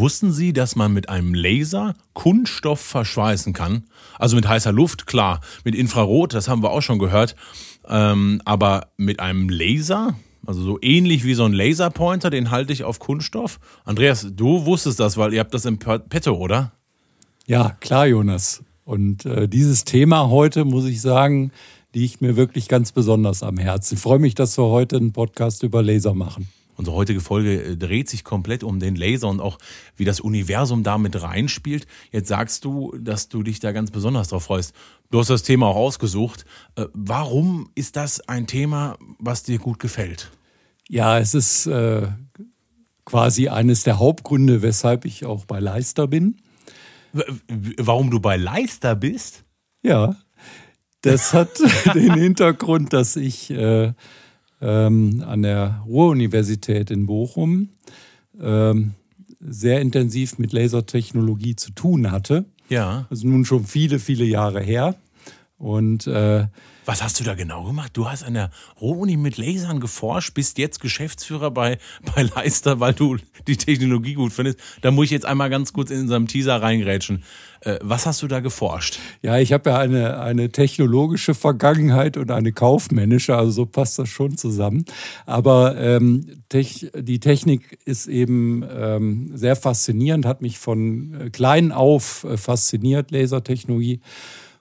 Wussten Sie, dass man mit einem Laser Kunststoff verschweißen kann? Also mit heißer Luft, klar. Mit Infrarot, das haben wir auch schon gehört. Ähm, aber mit einem Laser? Also so ähnlich wie so ein Laserpointer, den halte ich auf Kunststoff. Andreas, du wusstest das, weil ihr habt das im Petto, oder? Ja, klar, Jonas. Und äh, dieses Thema heute, muss ich sagen, liegt mir wirklich ganz besonders am Herzen. Ich freue mich, dass wir heute einen Podcast über Laser machen. Unsere heutige Folge äh, dreht sich komplett um den Laser und auch wie das Universum damit reinspielt. Jetzt sagst du, dass du dich da ganz besonders drauf freust. Du hast das Thema auch ausgesucht. Äh, warum ist das ein Thema, was dir gut gefällt? Ja, es ist äh, quasi eines der Hauptgründe, weshalb ich auch bei Leister bin. Warum du bei Leister bist? Ja, das hat den Hintergrund, dass ich äh, ähm, an der Ruhr-Universität in Bochum ähm, sehr intensiv mit Lasertechnologie zu tun hatte. Ja. Das ist nun schon viele, viele Jahre her. Und äh, was hast du da genau gemacht? Du hast an der Ruhr-Uni mit Lasern geforscht, bist jetzt Geschäftsführer bei, bei Leister, weil du die Technologie gut findest. Da muss ich jetzt einmal ganz kurz in unserem Teaser reingrätschen. Äh, was hast du da geforscht? Ja, ich habe ja eine, eine technologische Vergangenheit und eine kaufmännische, also so passt das schon zusammen. Aber ähm, Tech, die Technik ist eben ähm, sehr faszinierend, hat mich von äh, klein auf äh, fasziniert, Lasertechnologie.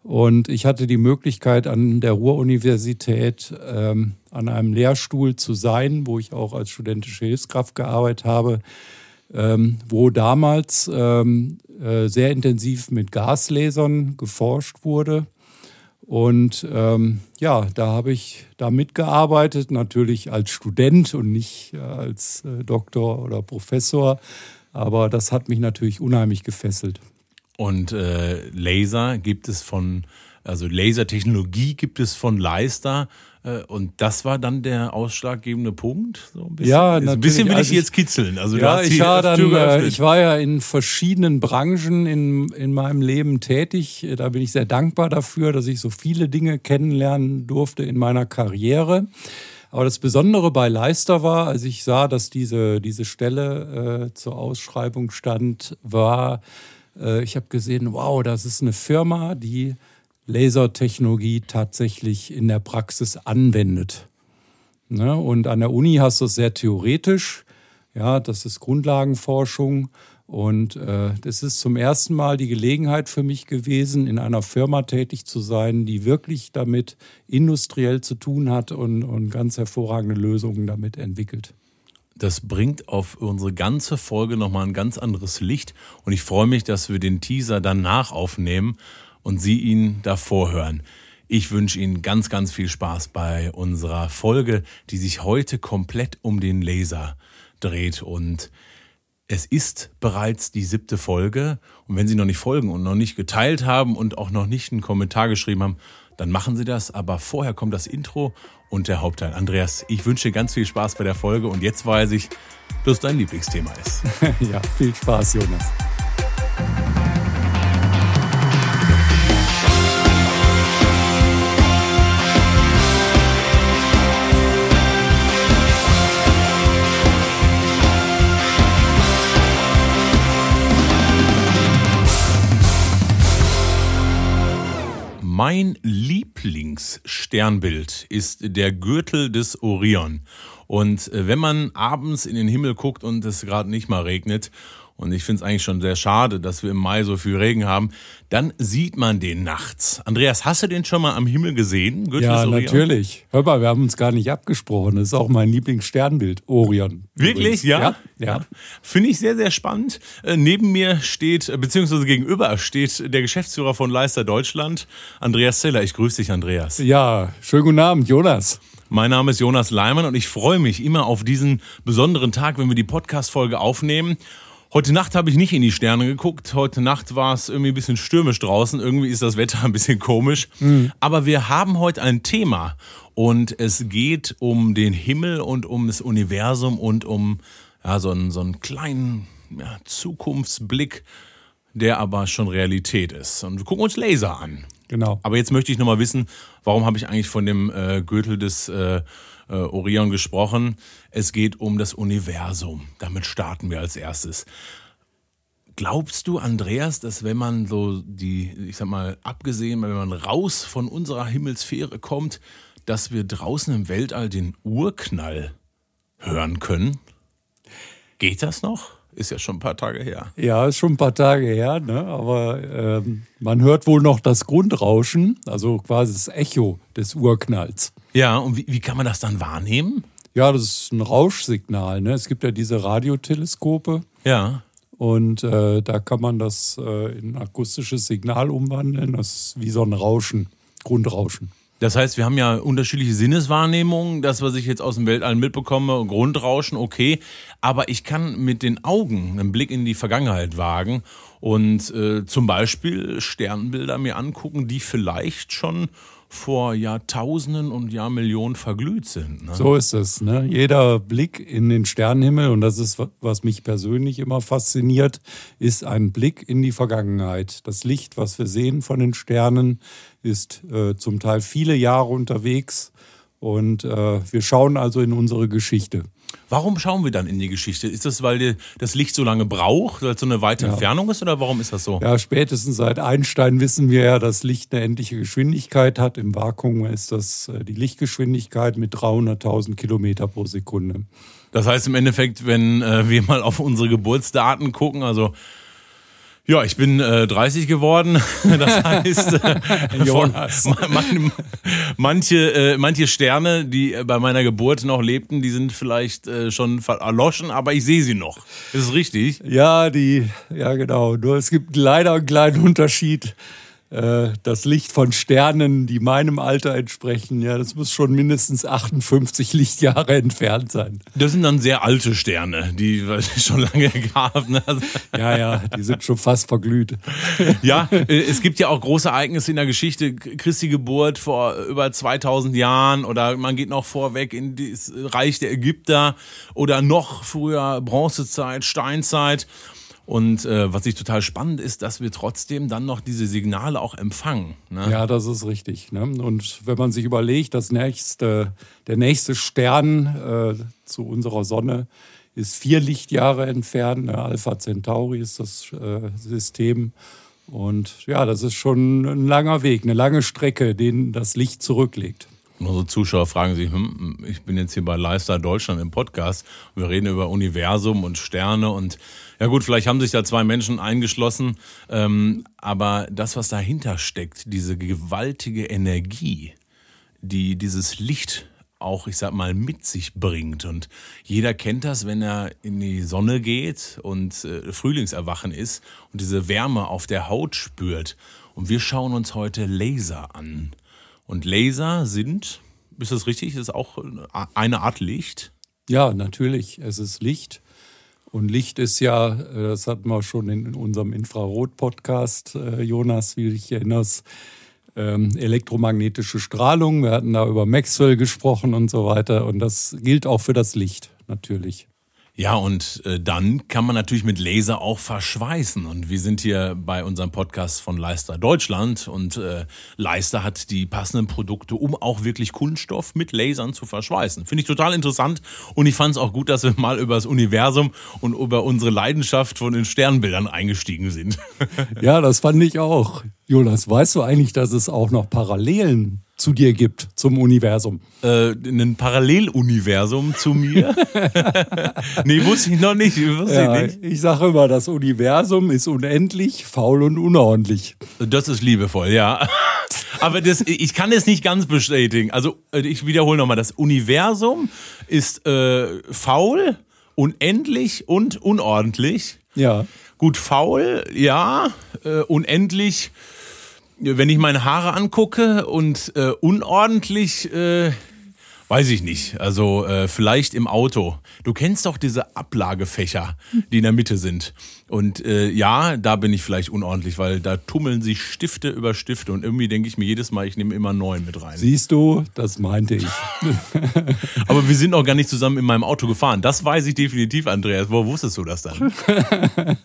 Und ich hatte die Möglichkeit, an der Ruhr-Universität ähm, an einem Lehrstuhl zu sein, wo ich auch als studentische Hilfskraft gearbeitet habe, ähm, wo damals ähm, äh, sehr intensiv mit Gaslasern geforscht wurde. Und ähm, ja, da habe ich da mitgearbeitet, natürlich als Student und nicht äh, als äh, Doktor oder Professor. Aber das hat mich natürlich unheimlich gefesselt. Und äh, Laser gibt es von, also Lasertechnologie gibt es von Leister. Äh, und das war dann der ausschlaggebende Punkt. So ein bisschen. Ja, natürlich. Ein bisschen will also ich jetzt kitzeln. Also ja, ich war dann, äh, ich war ja in verschiedenen Branchen in, in meinem Leben tätig. Da bin ich sehr dankbar dafür, dass ich so viele Dinge kennenlernen durfte in meiner Karriere. Aber das Besondere bei Leister war, als ich sah, dass diese, diese Stelle äh, zur Ausschreibung stand, war, äh, ich habe gesehen, wow, das ist eine Firma, die Lasertechnologie tatsächlich in der Praxis anwendet. Ne? Und an der Uni hast du es sehr theoretisch. Ja, das ist Grundlagenforschung. Und äh, das ist zum ersten Mal die Gelegenheit für mich gewesen, in einer Firma tätig zu sein, die wirklich damit industriell zu tun hat und, und ganz hervorragende Lösungen damit entwickelt. Das bringt auf unsere ganze Folge nochmal ein ganz anderes Licht. Und ich freue mich, dass wir den Teaser danach aufnehmen und Sie ihn davor hören. Ich wünsche Ihnen ganz, ganz viel Spaß bei unserer Folge, die sich heute komplett um den Laser dreht. Und es ist bereits die siebte Folge. Und wenn Sie noch nicht folgen und noch nicht geteilt haben und auch noch nicht einen Kommentar geschrieben haben, dann machen Sie das. Aber vorher kommt das Intro und der Hauptteil. Andreas, ich wünsche ganz viel Spaß bei der Folge und jetzt weiß ich, dass dein Lieblingsthema ist. ja, viel Spaß, Jonas. Mein Lieblingssternbild ist der Gürtel des Orion. Und äh, wenn man abends in den Himmel guckt und es gerade nicht mal regnet und ich finde es eigentlich schon sehr schade, dass wir im Mai so viel Regen haben. Dann sieht man den nachts. Andreas, hast du den schon mal am Himmel gesehen? Gürtel ja, natürlich. Hör mal, wir haben uns gar nicht abgesprochen. Das ist auch mein Lieblingssternbild, Orion. Wirklich? Ja? ja? Ja. Finde ich sehr, sehr spannend. Äh, neben mir steht, äh, beziehungsweise gegenüber steht der Geschäftsführer von Leister Deutschland, Andreas Zeller. Ich grüße dich, Andreas. Ja, schönen guten Abend, Jonas. Mein Name ist Jonas Leimann und ich freue mich immer auf diesen besonderen Tag, wenn wir die Podcast-Folge aufnehmen. Heute Nacht habe ich nicht in die Sterne geguckt. Heute Nacht war es irgendwie ein bisschen stürmisch draußen. Irgendwie ist das Wetter ein bisschen komisch. Mhm. Aber wir haben heute ein Thema und es geht um den Himmel und um das Universum und um ja, so, einen, so einen kleinen ja, Zukunftsblick, der aber schon Realität ist. Und wir gucken uns Laser an. Genau. Aber jetzt möchte ich nochmal wissen, warum habe ich eigentlich von dem äh, Gürtel des äh, äh, Orion gesprochen. Es geht um das Universum. Damit starten wir als erstes. Glaubst du, Andreas, dass wenn man so die, ich sag mal, abgesehen, wenn man raus von unserer Himmelsphäre kommt, dass wir draußen im Weltall den Urknall hören können? Geht das noch? Ist ja schon ein paar Tage her. Ja, ist schon ein paar Tage her, ne? aber ähm, man hört wohl noch das Grundrauschen, also quasi das Echo des Urknalls. Ja, und wie, wie kann man das dann wahrnehmen? Ja, das ist ein Rauschsignal. Ne? Es gibt ja diese Radioteleskope. Ja. Und äh, da kann man das äh, in ein akustisches Signal umwandeln. Das ist wie so ein Rauschen, Grundrauschen. Das heißt, wir haben ja unterschiedliche Sinneswahrnehmungen. Das, was ich jetzt aus dem Weltall mitbekomme, Grundrauschen, okay. Aber ich kann mit den Augen einen Blick in die Vergangenheit wagen und äh, zum Beispiel Sternbilder mir angucken, die vielleicht schon vor Jahrtausenden und Jahrmillionen verglüht sind. Ne? So ist es. Ne? Jeder Blick in den Sternenhimmel, und das ist, was mich persönlich immer fasziniert, ist ein Blick in die Vergangenheit. Das Licht, was wir sehen von den Sternen, ist äh, zum Teil viele Jahre unterwegs. Und äh, wir schauen also in unsere Geschichte. Warum schauen wir dann in die Geschichte? Ist das, weil das Licht so lange braucht, weil es so eine weite ja. Entfernung ist oder warum ist das so? Ja, spätestens seit Einstein wissen wir ja, dass Licht eine endliche Geschwindigkeit hat. Im Vakuum ist das äh, die Lichtgeschwindigkeit mit 300.000 Kilometer pro Sekunde. Das heißt im Endeffekt, wenn äh, wir mal auf unsere Geburtsdaten gucken, also ja, ich bin äh, 30 geworden. Das heißt, äh, von, man, manche, äh, manche Sterne, die bei meiner Geburt noch lebten, die sind vielleicht äh, schon erloschen, aber ich sehe sie noch. Ist es richtig? Ja, die, ja genau. Nur es gibt leider einen kleinen Unterschied. Äh, das Licht von Sternen, die meinem Alter entsprechen, ja, das muss schon mindestens 58 Lichtjahre entfernt sein. Das sind dann sehr alte Sterne, die es schon lange gab. Ne? Ja, ja, die sind schon fast verglüht. Ja, äh, es gibt ja auch große Ereignisse in der Geschichte. Christi Geburt vor über 2000 Jahren oder man geht noch vorweg in das Reich der Ägypter oder noch früher Bronzezeit, Steinzeit. Und äh, was ich total spannend ist, dass wir trotzdem dann noch diese Signale auch empfangen. Ne? Ja, das ist richtig. Ne? Und wenn man sich überlegt, das nächste, der nächste Stern äh, zu unserer Sonne ist vier Lichtjahre entfernt. Ne? Alpha Centauri ist das äh, System. Und ja, das ist schon ein langer Weg, eine lange Strecke, den das Licht zurücklegt. Unsere Zuschauer fragen sich, hm, ich bin jetzt hier bei Lifestyle Deutschland im Podcast wir reden über Universum und Sterne und ja gut, vielleicht haben sich da zwei Menschen eingeschlossen, ähm, aber das, was dahinter steckt, diese gewaltige Energie, die dieses Licht auch, ich sag mal, mit sich bringt. Und jeder kennt das, wenn er in die Sonne geht und äh, Frühlingserwachen ist und diese Wärme auf der Haut spürt. Und wir schauen uns heute Laser an. Und Laser sind, ist das richtig, ist auch eine Art Licht? Ja, natürlich. Es ist Licht. Und Licht ist ja, äh, das hatten wir schon in unserem Infrarot-Podcast, äh, Jonas, wie dich erinnerst, ähm, elektromagnetische Strahlung. Wir hatten da über Maxwell gesprochen und so weiter. Und das gilt auch für das Licht, natürlich. Ja, und äh, dann kann man natürlich mit Laser auch verschweißen. Und wir sind hier bei unserem Podcast von Leister Deutschland und äh, Leister hat die passenden Produkte, um auch wirklich Kunststoff mit Lasern zu verschweißen. Finde ich total interessant und ich fand es auch gut, dass wir mal über das Universum und über unsere Leidenschaft von den Sternbildern eingestiegen sind. ja, das fand ich auch. Jonas, weißt du eigentlich, dass es auch noch Parallelen zu dir gibt, zum Universum. Äh, ein Paralleluniversum zu mir? nee, wusste ich noch nicht. Ja, ich, ich sage immer, das Universum ist unendlich, faul und unordentlich. Das ist liebevoll, ja. Aber das, ich kann es nicht ganz bestätigen. Also äh, ich wiederhole nochmal, das Universum ist äh, faul, unendlich und unordentlich. Ja. Gut, faul, ja. Äh, unendlich wenn ich meine Haare angucke und äh, unordentlich, äh, weiß ich nicht. Also äh, vielleicht im Auto. Du kennst doch diese Ablagefächer, die in der Mitte sind. Und äh, ja, da bin ich vielleicht unordentlich, weil da tummeln sich Stifte über Stifte und irgendwie denke ich mir jedes Mal, ich nehme immer neun mit rein. Siehst du, das meinte ich. Aber wir sind auch gar nicht zusammen in meinem Auto gefahren. Das weiß ich definitiv, Andreas. Wo wusstest du das dann?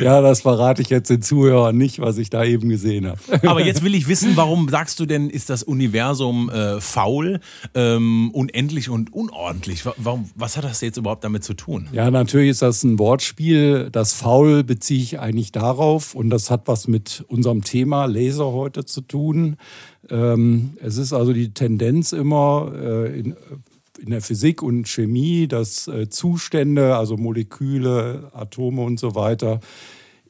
ja, das verrate ich jetzt den Zuhörern nicht, was ich da eben gesehen habe. Aber jetzt will ich wissen, warum sagst du denn, ist das Universum äh, faul, ähm, unendlich und unordentlich? Warum, was hat das jetzt überhaupt damit zu tun? Ja, natürlich ist das ein Wortspiel. Das Faul beziehe ich eigentlich darauf und das hat was mit unserem Thema Laser heute zu tun. Ähm, es ist also die Tendenz immer äh, in, in der Physik und Chemie, dass äh, Zustände, also Moleküle, Atome und so weiter,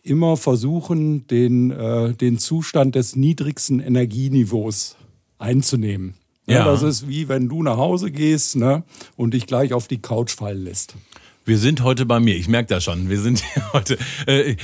immer versuchen, den, äh, den Zustand des niedrigsten Energieniveaus einzunehmen. Ja. ja. das ist wie wenn du nach Hause gehst ne, und dich gleich auf die Couch fallen lässt. Wir sind heute bei mir, ich merke das schon. Wir sind heute. Äh,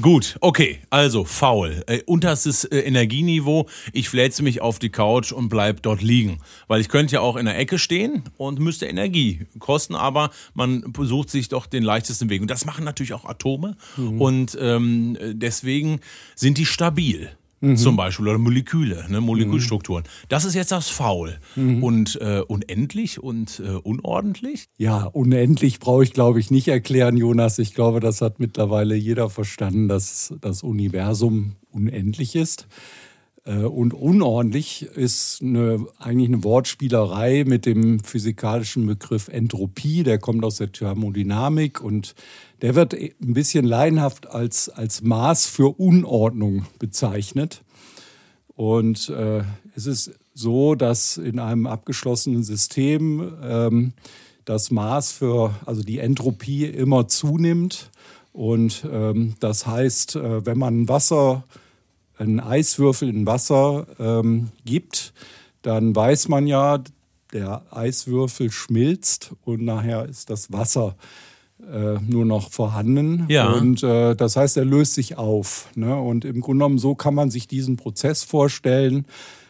gut, okay, also faul. Äh, unterstes äh, Energieniveau. Ich fläze mich auf die Couch und bleib dort liegen. Weil ich könnte ja auch in der Ecke stehen und müsste Energie kosten, aber man sucht sich doch den leichtesten Weg. Und das machen natürlich auch Atome. Mhm. Und ähm, deswegen sind die stabil mhm. zum Beispiel oder Moleküle, ne, Molekülstrukturen. Mhm. Das ist jetzt das Faul. Mhm. Und äh, unendlich und äh, unordentlich? Ja, unendlich brauche ich, glaube ich, nicht erklären, Jonas. Ich glaube, das hat mittlerweile jeder verstanden, dass das Universum unendlich ist. Äh, und unordentlich ist eine, eigentlich eine Wortspielerei mit dem physikalischen Begriff Entropie. Der kommt aus der Thermodynamik und der wird ein bisschen laienhaft als, als Maß für Unordnung bezeichnet. Und äh, es ist so, dass in einem abgeschlossenen System ähm, das Maß für, also die Entropie immer zunimmt. Und ähm, das heißt, äh, wenn man Wasser einen Eiswürfel in Wasser ähm, gibt, dann weiß man ja, der Eiswürfel schmilzt und nachher ist das Wasser äh, nur noch vorhanden. Ja. Und äh, das heißt, er löst sich auf. Ne? Und im Grunde genommen, so kann man sich diesen Prozess vorstellen.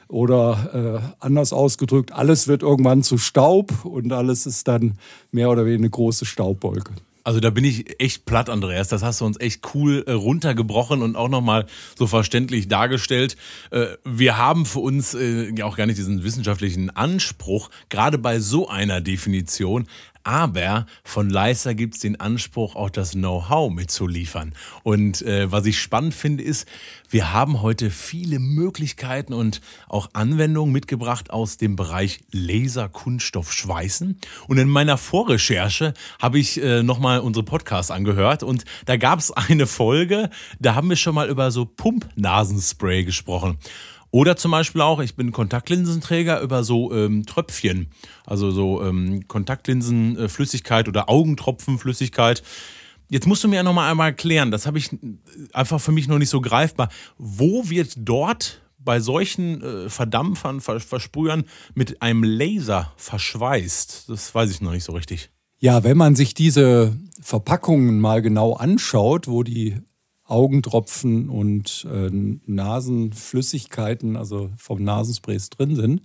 Oder äh, anders ausgedrückt, alles wird irgendwann zu Staub und alles ist dann mehr oder weniger eine große Staubwolke. Also da bin ich echt platt, Andreas. Das hast du uns echt cool äh, runtergebrochen und auch nochmal so verständlich dargestellt. Äh, wir haben für uns äh, auch gar nicht diesen wissenschaftlichen Anspruch, gerade bei so einer Definition aber von Leister gibt es den Anspruch, auch das Know-how mitzuliefern. Und äh, was ich spannend finde, ist, wir haben heute viele Möglichkeiten und auch Anwendungen mitgebracht aus dem Bereich Laserkunststoffschweißen. Und in meiner Vorrecherche habe ich äh, nochmal unsere Podcasts angehört und da gab es eine Folge, da haben wir schon mal über so Pumpnasenspray gesprochen. Oder zum Beispiel auch, ich bin Kontaktlinsenträger über so ähm, Tröpfchen, also so ähm, Kontaktlinsenflüssigkeit oder Augentropfenflüssigkeit. Jetzt musst du mir ja nochmal einmal erklären, das habe ich einfach für mich noch nicht so greifbar. Wo wird dort bei solchen äh, Verdampfern, Versprühern mit einem Laser verschweißt? Das weiß ich noch nicht so richtig. Ja, wenn man sich diese Verpackungen mal genau anschaut, wo die Augentropfen und äh, Nasenflüssigkeiten, also vom Nasensprays drin sind,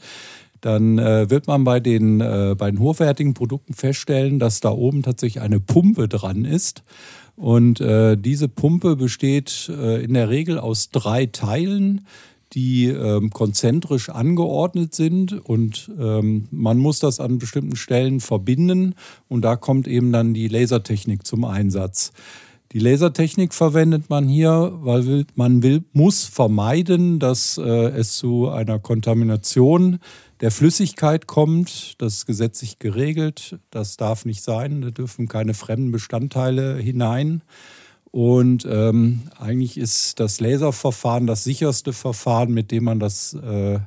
dann äh, wird man bei den, äh, bei den hochwertigen Produkten feststellen, dass da oben tatsächlich eine Pumpe dran ist. Und äh, diese Pumpe besteht äh, in der Regel aus drei Teilen, die ähm, konzentrisch angeordnet sind und ähm, man muss das an bestimmten Stellen verbinden und da kommt eben dann die Lasertechnik zum Einsatz. Die Lasertechnik verwendet man hier, weil man will, muss vermeiden, dass äh, es zu einer Kontamination der Flüssigkeit kommt. Das ist gesetzlich geregelt. Das darf nicht sein. Da dürfen keine fremden Bestandteile hinein. Und ähm, eigentlich ist das Laserverfahren das sicherste Verfahren, mit dem man das äh,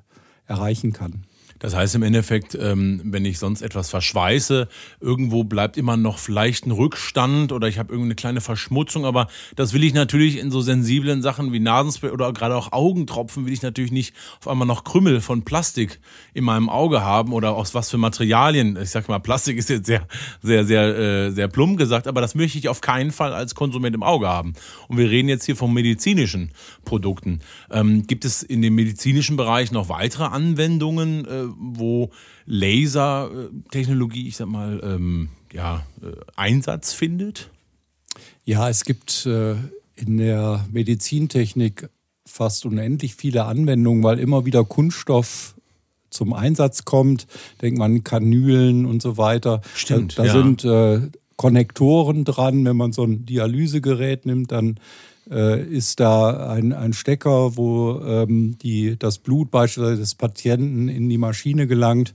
erreichen kann. Das heißt im Endeffekt, ähm, wenn ich sonst etwas verschweiße, irgendwo bleibt immer noch vielleicht ein Rückstand oder ich habe irgendeine kleine Verschmutzung, aber das will ich natürlich in so sensiblen Sachen wie Nasenspray oder gerade auch Augentropfen will ich natürlich nicht auf einmal noch Krümmel von Plastik in meinem Auge haben oder aus was für Materialien. Ich sag mal, Plastik ist jetzt sehr, sehr, sehr, äh, sehr plump gesagt, aber das möchte ich auf keinen Fall als Konsument im Auge haben. Und wir reden jetzt hier von medizinischen Produkten. Ähm, gibt es in dem medizinischen Bereich noch weitere Anwendungen? Äh, wo Lasertechnologie, ich sag mal, ähm, ja, äh, Einsatz findet? Ja, es gibt äh, in der Medizintechnik fast unendlich viele Anwendungen, weil immer wieder Kunststoff zum Einsatz kommt. Denkt man Kanülen und so weiter. Stimmt. Da, da ja. sind äh, Konnektoren dran. Wenn man so ein Dialysegerät nimmt, dann äh, ist da ein, ein Stecker, wo ähm, die, das Blut beispielsweise des Patienten in die Maschine gelangt.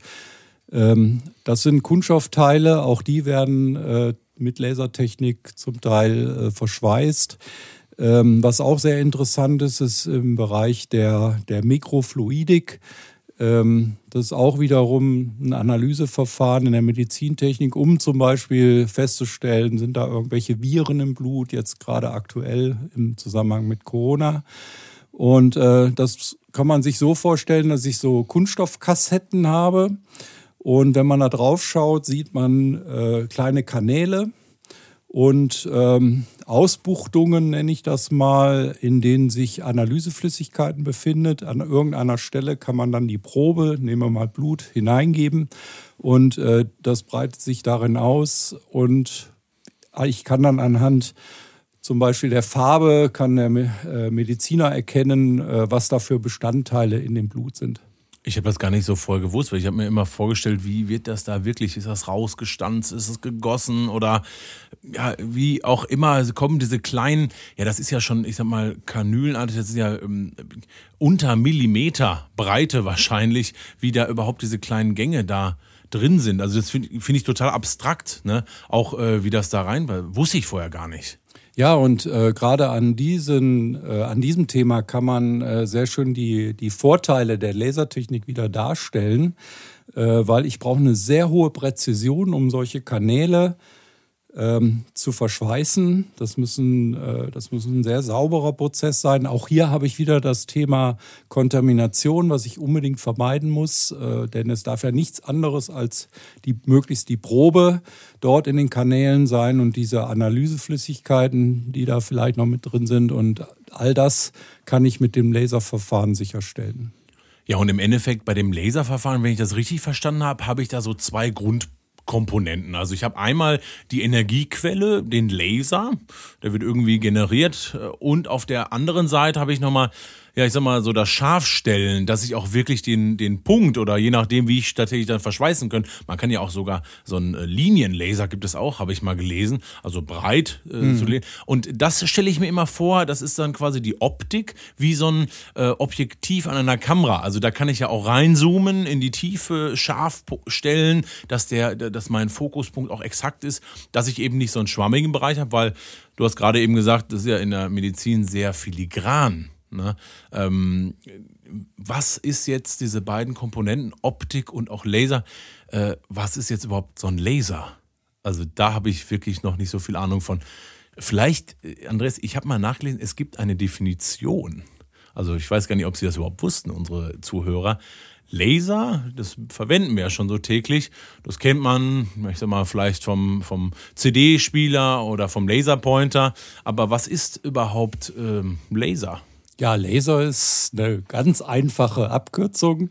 Ähm, das sind Kunststoffteile, auch die werden äh, mit Lasertechnik zum Teil äh, verschweißt. Ähm, was auch sehr interessant ist, ist im Bereich der, der Mikrofluidik. Ähm, das ist auch wiederum ein Analyseverfahren in der Medizintechnik, um zum Beispiel festzustellen, sind da irgendwelche Viren im Blut, jetzt gerade aktuell im Zusammenhang mit Corona. Und äh, das kann man sich so vorstellen, dass ich so Kunststoffkassetten habe. Und wenn man da drauf schaut, sieht man äh, kleine Kanäle und ähm, Ausbuchtungen, nenne ich das mal, in denen sich Analyseflüssigkeiten befindet. An irgendeiner Stelle kann man dann die Probe, nehmen wir mal Blut, hineingeben und äh, das breitet sich darin aus und ich kann dann anhand zum Beispiel der Farbe, kann der äh, Mediziner erkennen, äh, was da für Bestandteile in dem Blut sind. Ich habe das gar nicht so voll gewusst, weil ich habe mir immer vorgestellt, wie wird das da wirklich? Ist das rausgestanzt? Ist es gegossen? Oder ja, wie auch immer kommen diese kleinen, ja, das ist ja schon, ich sag mal, kanülenartig, das ist ja ähm, unter Millimeter Breite wahrscheinlich, wie da überhaupt diese kleinen Gänge da drin sind. Also das finde find ich total abstrakt, ne? Auch äh, wie das da rein war. Wusste ich vorher gar nicht. Ja, und äh, gerade an, diesen, äh, an diesem Thema kann man äh, sehr schön die, die Vorteile der Lasertechnik wieder darstellen, äh, weil ich brauche eine sehr hohe Präzision, um solche Kanäle ähm, zu verschweißen. Das, müssen, äh, das muss ein sehr sauberer Prozess sein. Auch hier habe ich wieder das Thema Kontamination, was ich unbedingt vermeiden muss, äh, denn es darf ja nichts anderes als die, möglichst die Probe dort in den Kanälen sein und diese Analyseflüssigkeiten, die da vielleicht noch mit drin sind. Und all das kann ich mit dem Laserverfahren sicherstellen. Ja, und im Endeffekt bei dem Laserverfahren, wenn ich das richtig verstanden habe, habe ich da so zwei Grund Komponenten. Also ich habe einmal die Energiequelle, den Laser, der wird irgendwie generiert und auf der anderen Seite habe ich nochmal ja, ich sag mal, so das Scharfstellen, dass ich auch wirklich den, den Punkt oder je nachdem, wie ich tatsächlich dann verschweißen kann. Man kann ja auch sogar so einen äh, Linienlaser gibt es auch, habe ich mal gelesen, also breit äh, mhm. zu lesen. Und das stelle ich mir immer vor, das ist dann quasi die Optik wie so ein äh, Objektiv an einer Kamera. Also da kann ich ja auch reinzoomen, in die Tiefe scharf stellen, dass der, dass mein Fokuspunkt auch exakt ist, dass ich eben nicht so einen schwammigen Bereich habe, weil du hast gerade eben gesagt, das ist ja in der Medizin sehr filigran. Ne? Ähm, was ist jetzt diese beiden Komponenten, Optik und auch Laser, äh, was ist jetzt überhaupt so ein Laser? Also da habe ich wirklich noch nicht so viel Ahnung von. Vielleicht, äh, Andreas, ich habe mal nachgelesen, es gibt eine Definition. Also ich weiß gar nicht, ob Sie das überhaupt wussten, unsere Zuhörer. Laser, das verwenden wir ja schon so täglich. Das kennt man, ich sag mal, vielleicht vom, vom CD-Spieler oder vom Laserpointer. Aber was ist überhaupt ähm, Laser? Ja, Laser ist eine ganz einfache Abkürzung.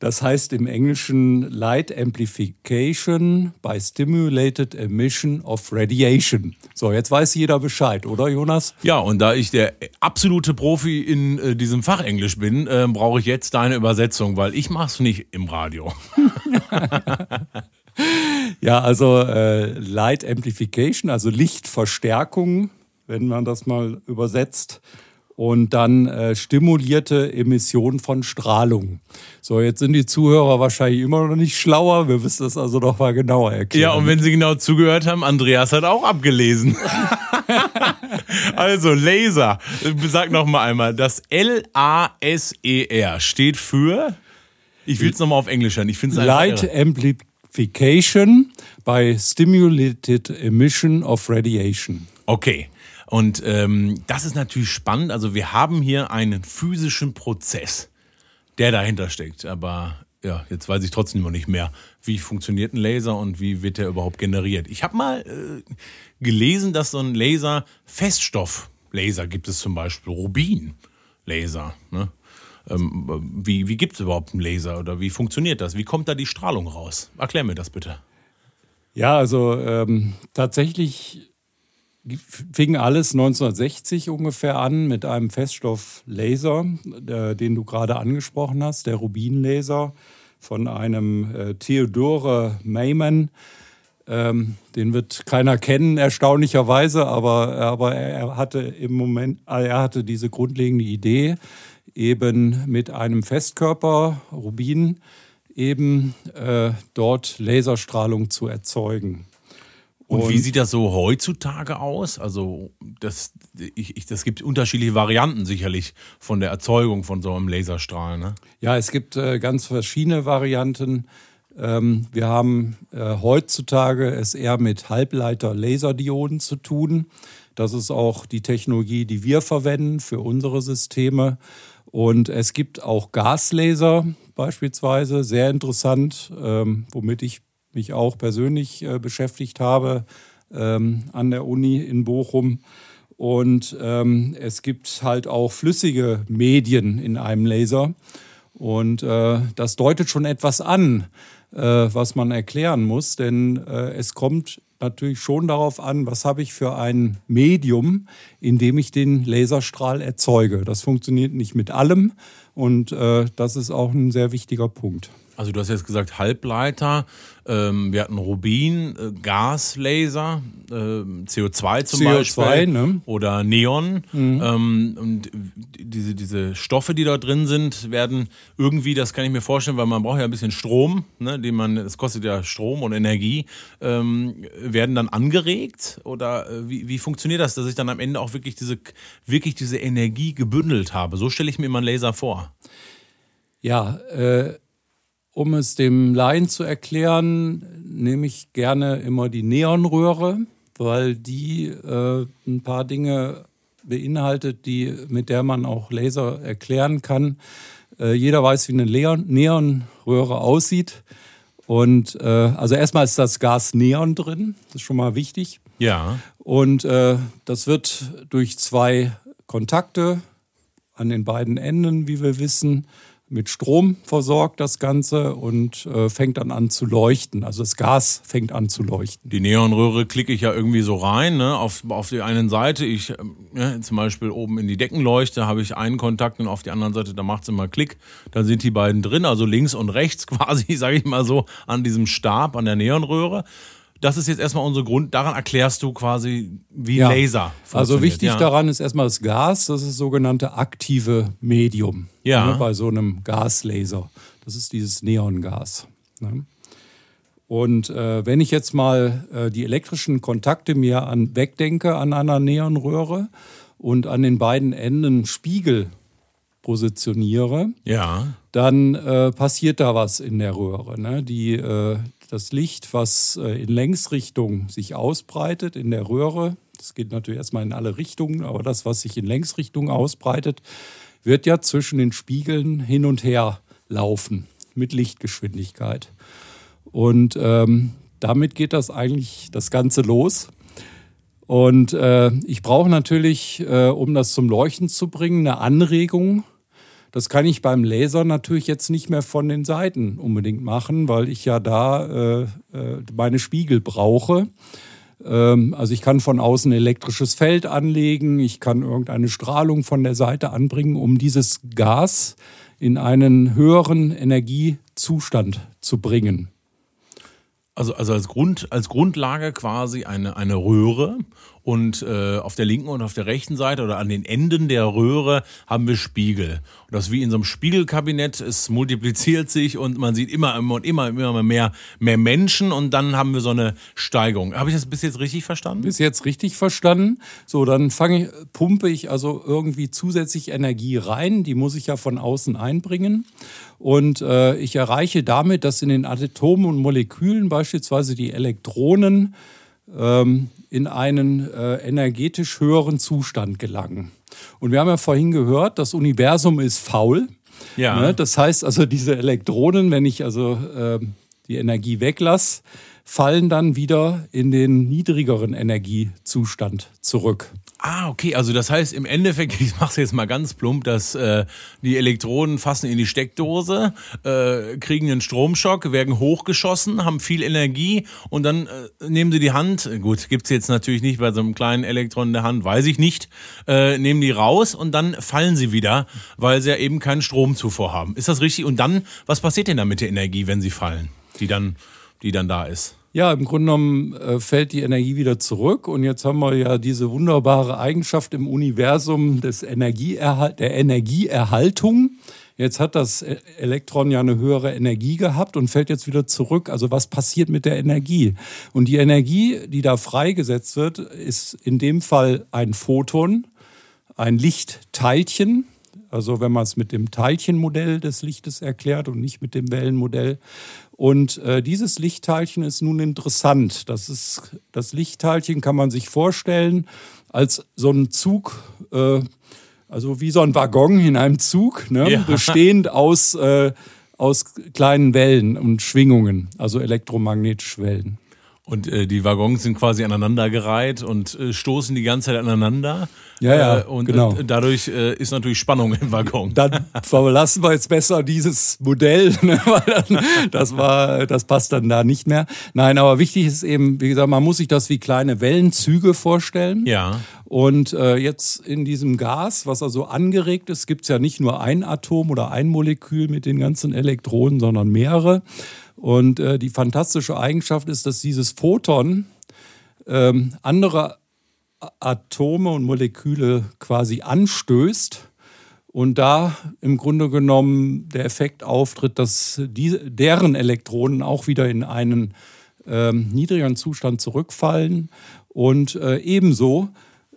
Das heißt im Englischen Light Amplification by Stimulated Emission of Radiation. So, jetzt weiß jeder Bescheid, oder Jonas? Ja, und da ich der absolute Profi in äh, diesem Fachenglisch bin, äh, brauche ich jetzt deine Übersetzung, weil ich mache es nicht im Radio. ja, also äh, Light Amplification, also Lichtverstärkung, wenn man das mal übersetzt und dann äh, stimulierte Emission von Strahlung. So, jetzt sind die Zuhörer wahrscheinlich immer noch nicht schlauer. Wir müssen das also noch mal genauer erklären. Ja, und wenn sie genau zugehört haben, Andreas hat auch abgelesen. also Laser. Sag noch mal einmal, das L-A-S-E-R steht für ich will es nochmal auf Englisch hören. Ich finde Light irre. Amplification by Stimulated Emission of Radiation. Okay. Und ähm, das ist natürlich spannend. Also wir haben hier einen physischen Prozess, der dahinter steckt. Aber ja, jetzt weiß ich trotzdem noch nicht mehr, wie funktioniert ein Laser und wie wird der überhaupt generiert. Ich habe mal äh, gelesen, dass so ein Laser Feststofflaser gibt es zum Beispiel, Rubinlaser. Ne? Ähm, wie wie gibt es überhaupt einen Laser oder wie funktioniert das? Wie kommt da die Strahlung raus? Erklär mir das bitte. Ja, also ähm, tatsächlich fing alles 1960 ungefähr an mit einem Feststofflaser, äh, den du gerade angesprochen hast, der Rubinlaser von einem äh, Theodore Mayman. Ähm, den wird keiner kennen, erstaunlicherweise, aber, aber er hatte im Moment, er hatte diese grundlegende Idee, eben mit einem Festkörper, Rubin, eben äh, dort Laserstrahlung zu erzeugen. Und, und, wie sieht das so heutzutage aus? Also das, ich, ich, das gibt unterschiedliche Varianten sicherlich von der Erzeugung von so einem Laserstrahl. Ne? Ja, es gibt äh, ganz verschiedene Varianten. Ähm, wir haben äh, heutzutage es eher mit Halbleiter-Laserdioden zu tun. Das ist auch die Technologie, die wir verwenden für unsere Systeme. Und es gibt auch Gaslaser beispielsweise, sehr interessant, ähm, womit ich mich auch persönlich äh, beschäftigt habe ähm, an der Uni in Bochum. Und ähm, es gibt halt auch flüssige Medien in einem Laser. Und äh, das deutet schon etwas an, äh, was man erklären muss, denn äh, es kommt natürlich schon darauf an, was habe ich für ein Medium, in dem ich den Laserstrahl erzeuge. Das funktioniert nicht mit allem und äh, das ist auch ein sehr wichtiger Punkt. Also du hast jetzt gesagt Halbleiter, ähm, wir hatten Rubin, äh, Gaslaser, äh, CO2 zum CO2, Beispiel ne? oder Neon. Mhm. Ähm, und diese, diese Stoffe, die da drin sind, werden irgendwie, das kann ich mir vorstellen, weil man braucht ja ein bisschen Strom, ne, den man, es kostet ja Strom und Energie, ähm, werden dann angeregt oder äh, wie, wie funktioniert das, dass ich dann am Ende auch wirklich diese, wirklich diese Energie gebündelt habe? So stelle ich mir immer einen Laser vor. Ja, äh, um es dem Laien zu erklären, nehme ich gerne immer die Neonröhre, weil die äh, ein paar Dinge beinhaltet, die, mit der man auch Laser erklären kann. Äh, jeder weiß, wie eine Leon Neonröhre aussieht. Und äh, also erstmal ist das Gas Neon drin, das ist schon mal wichtig. Ja. Und äh, das wird durch zwei Kontakte an den beiden Enden, wie wir wissen, mit Strom versorgt, das Ganze, und äh, fängt dann an zu leuchten. Also das Gas fängt an zu leuchten. Die Neonröhre klicke ich ja irgendwie so rein, ne? auf, auf die einen Seite. Ich, äh, zum Beispiel oben in die Deckenleuchte habe ich einen Kontakt und auf die anderen Seite, da macht es immer Klick. Da sind die beiden drin, also links und rechts quasi, sage ich mal so, an diesem Stab, an der Neonröhre das ist jetzt erstmal unser Grund. Daran erklärst du quasi, wie ja. Laser funktioniert. Also wichtig ja. daran ist erstmal das Gas. Das ist das sogenannte aktive Medium. Ja. Ne, bei so einem Gaslaser. Das ist dieses Neongas. Ne? Und äh, wenn ich jetzt mal äh, die elektrischen Kontakte mir an, wegdenke an einer Neonröhre und an den beiden Enden Spiegel positioniere, ja. dann äh, passiert da was in der Röhre. Ne? Die, äh, das Licht, was äh, in Längsrichtung sich ausbreitet in der Röhre, das geht natürlich erstmal in alle Richtungen, aber das, was sich in Längsrichtung ausbreitet, wird ja zwischen den Spiegeln hin und her laufen mit Lichtgeschwindigkeit. Und ähm, damit geht das eigentlich das Ganze los. Und äh, ich brauche natürlich, äh, um das zum Leuchten zu bringen, eine Anregung das kann ich beim Laser natürlich jetzt nicht mehr von den Seiten unbedingt machen, weil ich ja da äh, äh, meine Spiegel brauche. Ähm, also ich kann von außen elektrisches Feld anlegen, ich kann irgendeine Strahlung von der Seite anbringen, um dieses Gas in einen höheren Energiezustand zu bringen. Also, also als, Grund, als Grundlage quasi eine, eine Röhre und äh, auf der linken und auf der rechten Seite oder an den Enden der Röhre haben wir Spiegel. Und das ist wie in so einem Spiegelkabinett, es multipliziert sich und man sieht immer, immer und immer, immer mehr, mehr Menschen und dann haben wir so eine Steigung. Habe ich das bis jetzt richtig verstanden? Bis jetzt richtig verstanden. So, dann fange ich, pumpe ich also irgendwie zusätzlich Energie rein, die muss ich ja von außen einbringen. Und äh, ich erreiche damit, dass in den Atomen und Molekülen beispielsweise die Elektronen ähm, in einen äh, energetisch höheren Zustand gelangen. Und wir haben ja vorhin gehört, das Universum ist faul. Ja. Ne? Das heißt also, diese Elektronen, wenn ich also äh, die Energie weglasse, fallen dann wieder in den niedrigeren Energiezustand zurück. Ah, okay. Also das heißt im Endeffekt, ich mache es jetzt mal ganz plump, dass äh, die Elektronen fassen in die Steckdose, äh, kriegen einen Stromschock, werden hochgeschossen, haben viel Energie und dann äh, nehmen sie die Hand, gut, gibt's jetzt natürlich nicht bei so einem kleinen Elektron in der Hand, weiß ich nicht, äh, nehmen die raus und dann fallen sie wieder, weil sie ja eben keinen Strom zuvor haben. Ist das richtig? Und dann, was passiert denn da mit der Energie, wenn sie fallen, die dann, die dann da ist? Ja, im Grunde genommen äh, fällt die Energie wieder zurück und jetzt haben wir ja diese wunderbare Eigenschaft im Universum des Energieerhalt, der Energieerhaltung. Jetzt hat das e-, Elektron ja eine höhere Energie gehabt und fällt jetzt wieder zurück. Also was passiert mit der Energie? Und die Energie, die da freigesetzt wird, ist in dem Fall ein Photon, ein Lichtteilchen. Also wenn man es mit dem Teilchenmodell des Lichtes erklärt und nicht mit dem Wellenmodell. Und äh, dieses Lichtteilchen ist nun interessant. Das, ist, das Lichtteilchen kann man sich vorstellen als so ein Zug, äh, also wie so ein Waggon in einem Zug, ne? ja. bestehend aus, äh, aus kleinen Wellen und Schwingungen, also elektromagnetische Wellen. Und äh, die Waggons sind quasi aneinandergereiht und äh, stoßen die ganze Zeit aneinander. Ja, ja, äh, und genau. Äh, dadurch äh, ist natürlich Spannung im Waggon. Dann verlassen wir jetzt besser dieses Modell, ne? weil dann, das war, das passt dann da nicht mehr. Nein, aber wichtig ist eben, wie gesagt, man muss sich das wie kleine Wellenzüge vorstellen. Ja. Und äh, jetzt in diesem Gas, was also angeregt ist, gibt es ja nicht nur ein Atom oder ein Molekül mit den ganzen Elektronen, sondern mehrere. Und äh, die fantastische Eigenschaft ist, dass dieses Photon ähm, andere Atome und Moleküle quasi anstößt und da im Grunde genommen der Effekt auftritt, dass die, deren Elektronen auch wieder in einen ähm, niedrigeren Zustand zurückfallen und äh, ebenso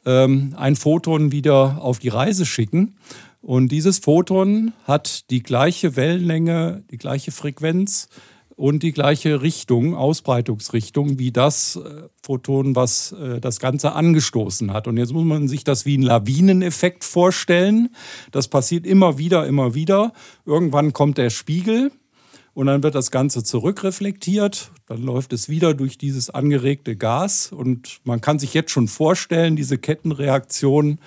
ähm, ein Photon wieder auf die Reise schicken. Und dieses Photon hat die gleiche Wellenlänge, die gleiche Frequenz und die gleiche Richtung, Ausbreitungsrichtung, wie das äh, Photon, was äh, das Ganze angestoßen hat. Und jetzt muss man sich das wie einen Lawineneffekt vorstellen. Das passiert immer wieder, immer wieder. Irgendwann kommt der Spiegel und dann wird das Ganze zurückreflektiert. Dann läuft es wieder durch dieses angeregte Gas und man kann sich jetzt schon vorstellen, diese Kettenreaktion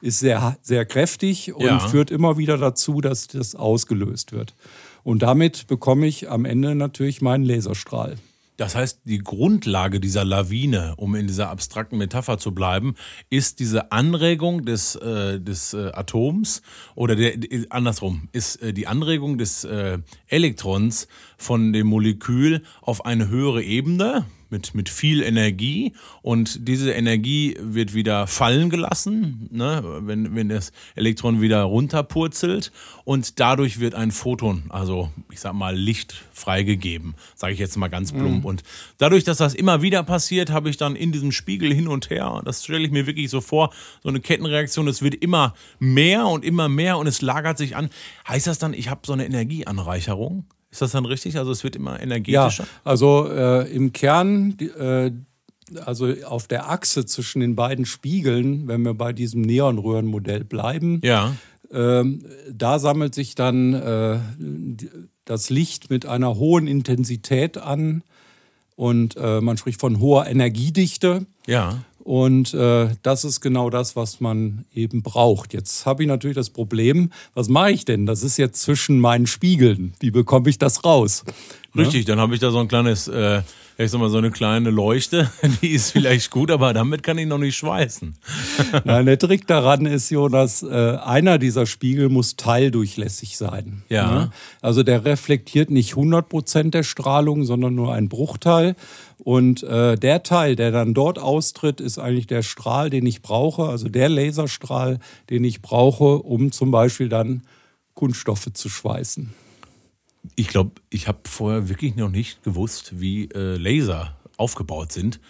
ist sehr, sehr kräftig und ja. führt immer wieder dazu, dass das ausgelöst wird. Und damit bekomme ich am Ende natürlich meinen Laserstrahl. Das heißt, die Grundlage dieser Lawine, um in dieser abstrakten Metapher zu bleiben, ist diese Anregung des, äh, des äh, Atoms oder der, andersrum, ist äh, die Anregung des äh, Elektrons von dem Molekül auf eine höhere Ebene, mit, mit viel Energie und diese Energie wird wieder fallen gelassen, ne, wenn, wenn das Elektron wieder runterpurzelt und dadurch wird ein Photon, also ich sag mal Licht freigegeben, sage ich jetzt mal ganz plump. Mhm. Und dadurch, dass das immer wieder passiert, habe ich dann in diesem Spiegel hin und her, das stelle ich mir wirklich so vor, so eine Kettenreaktion, es wird immer mehr und immer mehr und es lagert sich an. Heißt das dann, ich habe so eine Energieanreicherung? Ist das dann richtig? Also es wird immer energetischer? Ja, also äh, im Kern, äh, also auf der Achse zwischen den beiden Spiegeln, wenn wir bei diesem Neonröhrenmodell bleiben, ja. äh, da sammelt sich dann äh, das Licht mit einer hohen Intensität an und äh, man spricht von hoher Energiedichte. Ja. Und äh, das ist genau das, was man eben braucht. Jetzt habe ich natürlich das Problem, was mache ich denn? Das ist jetzt zwischen meinen Spiegeln. Wie bekomme ich das raus? Richtig, ja? dann habe ich da so ein kleines, äh, ich sag mal, so eine kleine Leuchte. Die ist vielleicht gut, aber damit kann ich noch nicht schweißen. Nein, der Trick daran ist, Jonas, äh, einer dieser Spiegel muss teildurchlässig sein. Ja. Ne? Also der reflektiert nicht 100 Prozent der Strahlung, sondern nur einen Bruchteil. Und äh, der Teil, der dann dort austritt, ist eigentlich der Strahl, den ich brauche, also der Laserstrahl, den ich brauche, um zum Beispiel dann Kunststoffe zu schweißen. Ich glaube, ich habe vorher wirklich noch nicht gewusst, wie äh, Laser aufgebaut sind.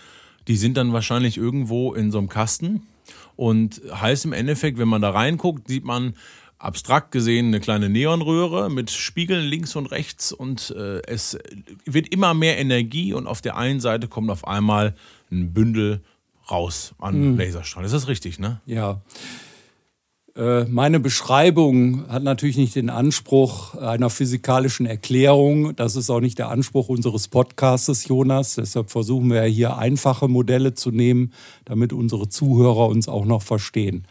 Die sind dann wahrscheinlich irgendwo in so einem Kasten und heißt im Endeffekt, wenn man da reinguckt, sieht man abstrakt gesehen eine kleine Neonröhre mit Spiegeln links und rechts und äh, es wird immer mehr Energie und auf der einen Seite kommt auf einmal ein Bündel raus an mhm. Laserstrahlen. Ist das richtig, ne? Ja. Äh, meine Beschreibung hat natürlich nicht den Anspruch einer physikalischen Erklärung. Das ist auch nicht der Anspruch unseres Podcastes, Jonas. Deshalb versuchen wir hier einfache Modelle zu nehmen, damit unsere Zuhörer uns auch noch verstehen.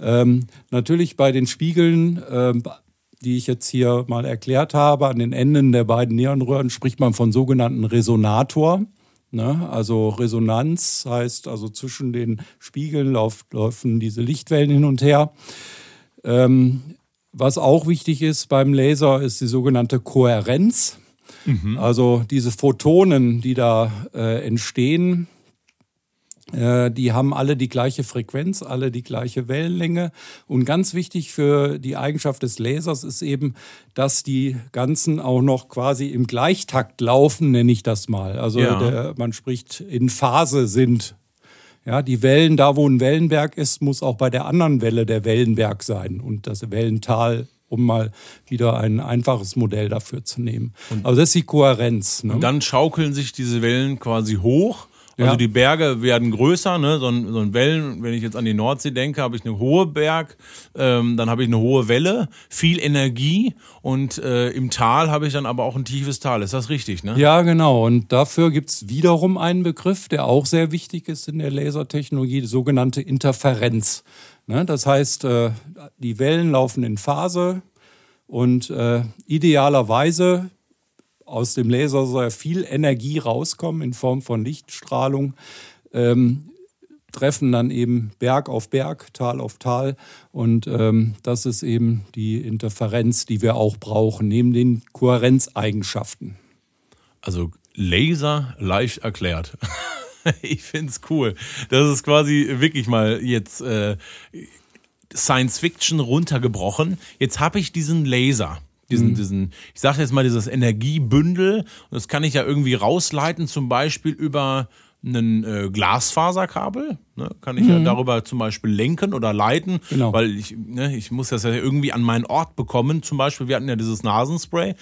Ähm, natürlich bei den Spiegeln, äh, die ich jetzt hier mal erklärt habe, an den Enden der beiden Neonröhren spricht man von sogenannten Resonator. Ne? Also Resonanz heißt, also zwischen den Spiegeln lauf, laufen diese Lichtwellen hin und her. Ähm, was auch wichtig ist beim Laser, ist die sogenannte Kohärenz. Mhm. Also diese Photonen, die da äh, entstehen, die haben alle die gleiche Frequenz, alle die gleiche Wellenlänge. Und ganz wichtig für die Eigenschaft des Lasers ist eben, dass die ganzen auch noch quasi im Gleichtakt laufen, nenne ich das mal. Also ja. der, man spricht in Phase sind. Ja, die Wellen, da wo ein Wellenberg ist, muss auch bei der anderen Welle der Wellenberg sein und das Wellental um mal wieder ein einfaches Modell dafür zu nehmen. Und also das ist die Kohärenz. Ne? Und dann schaukeln sich diese Wellen quasi hoch also ja. die Berge werden größer, ne? so, ein, so ein Wellen, wenn ich jetzt an die Nordsee denke, habe ich eine hohe Berg, ähm, dann habe ich eine hohe Welle, viel Energie und äh, im Tal habe ich dann aber auch ein tiefes Tal. Ist das richtig? Ne? Ja, genau. Und dafür gibt es wiederum einen Begriff, der auch sehr wichtig ist in der Lasertechnologie, die sogenannte Interferenz. Ne? Das heißt, äh, die Wellen laufen in Phase und äh, idealerweise aus dem Laser soll viel Energie rauskommen in Form von Lichtstrahlung. Ähm, treffen dann eben Berg auf Berg, Tal auf Tal. Und ähm, das ist eben die Interferenz, die wir auch brauchen, neben den Kohärenzeigenschaften. Also Laser leicht erklärt. ich finde es cool. Das ist quasi wirklich mal jetzt äh, Science Fiction runtergebrochen. Jetzt habe ich diesen Laser diesen, mhm. diesen, ich sage jetzt mal, dieses Energiebündel. Und das kann ich ja irgendwie rausleiten, zum Beispiel über ein äh, Glasfaserkabel. Ne? Kann ich mhm. ja darüber zum Beispiel lenken oder leiten, genau. weil ich, ne, ich muss das ja irgendwie an meinen Ort bekommen. Zum Beispiel, wir hatten ja dieses Nasenspray.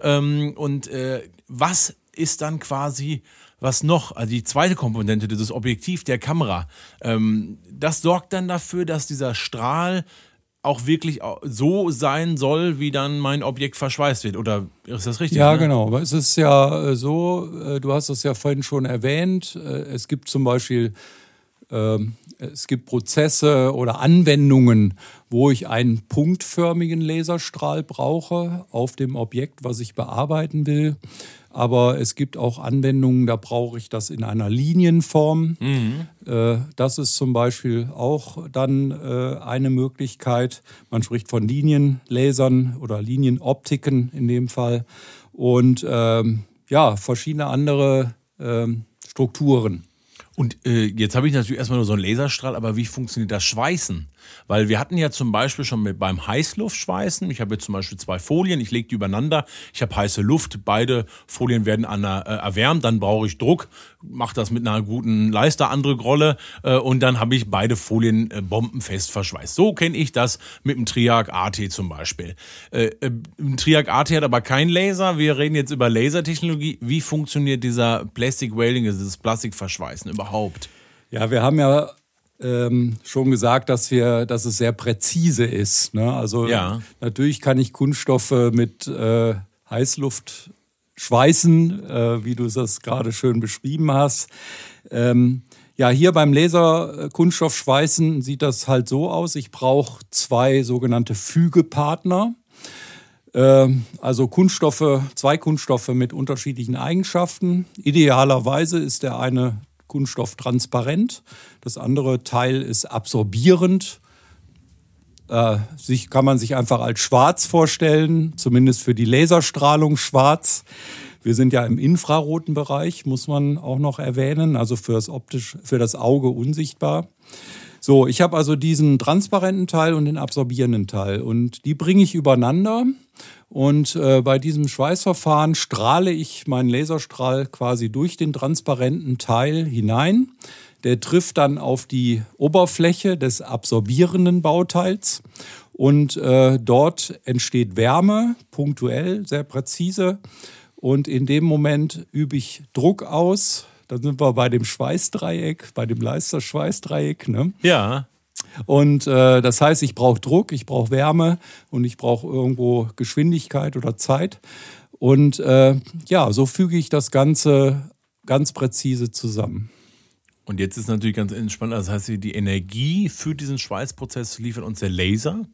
Ähm, und äh, was ist dann quasi was noch, also die zweite Komponente, dieses Objektiv der Kamera, ähm, das sorgt dann dafür, dass dieser Strahl auch wirklich so sein soll, wie dann mein Objekt verschweißt wird. Oder ist das richtig? Ja, ne? genau. Aber es ist ja äh, so, äh, du hast es ja vorhin schon erwähnt, äh, es gibt zum Beispiel ähm, es gibt Prozesse oder Anwendungen, wo ich einen punktförmigen Laserstrahl brauche auf dem Objekt, was ich bearbeiten will. Aber es gibt auch Anwendungen, da brauche ich das in einer Linienform. Mhm. Äh, das ist zum Beispiel auch dann äh, eine Möglichkeit. Man spricht von Linienlasern oder Linienoptiken in dem Fall. Und ähm, ja, verschiedene andere ähm, Strukturen. Und äh, jetzt habe ich natürlich erstmal nur so einen Laserstrahl, aber wie funktioniert das Schweißen? Weil wir hatten ja zum Beispiel schon mit beim Heißluftschweißen, ich habe jetzt zum Beispiel zwei Folien, ich lege die übereinander, ich habe heiße Luft, beide Folien werden an, äh, erwärmt, dann brauche ich Druck, mache das mit einer guten Leister, andere Grolle äh, und dann habe ich beide Folien äh, bombenfest verschweißt. So kenne ich das mit dem Triac AT zum Beispiel. Äh, äh, Triac AT hat aber kein Laser, wir reden jetzt über Lasertechnologie. Wie funktioniert dieser Plastic Welding, dieses Plastikverschweißen überhaupt? Ja, wir haben ja ähm, schon gesagt, dass wir, dass es sehr präzise ist. Ne? Also ja. natürlich kann ich Kunststoffe mit äh, Heißluft schweißen, äh, wie du das gerade schön beschrieben hast. Ähm, ja, hier beim Laserkunststoffschweißen sieht das halt so aus. Ich brauche zwei sogenannte Fügepartner. Ähm, also Kunststoffe, zwei Kunststoffe mit unterschiedlichen Eigenschaften. Idealerweise ist der eine Kunststoff transparent. Das andere Teil ist absorbierend. Äh, sich, kann man sich einfach als schwarz vorstellen, zumindest für die Laserstrahlung schwarz. Wir sind ja im infraroten Bereich, muss man auch noch erwähnen, also für das, optisch, für das Auge unsichtbar. So, ich habe also diesen transparenten Teil und den absorbierenden Teil und die bringe ich übereinander und äh, bei diesem Schweißverfahren strahle ich meinen Laserstrahl quasi durch den transparenten Teil hinein. Der trifft dann auf die Oberfläche des absorbierenden Bauteils und äh, dort entsteht Wärme, punktuell, sehr präzise. Und in dem Moment übe ich Druck aus. Dann sind wir bei dem Schweißdreieck, bei dem Leister-Schweißdreieck. Ne? Ja. Und äh, das heißt, ich brauche Druck, ich brauche Wärme und ich brauche irgendwo Geschwindigkeit oder Zeit. Und äh, ja, so füge ich das Ganze ganz präzise zusammen. Und jetzt ist natürlich ganz entspannt, das heißt, die Energie für diesen Schweißprozess liefert uns der Laser.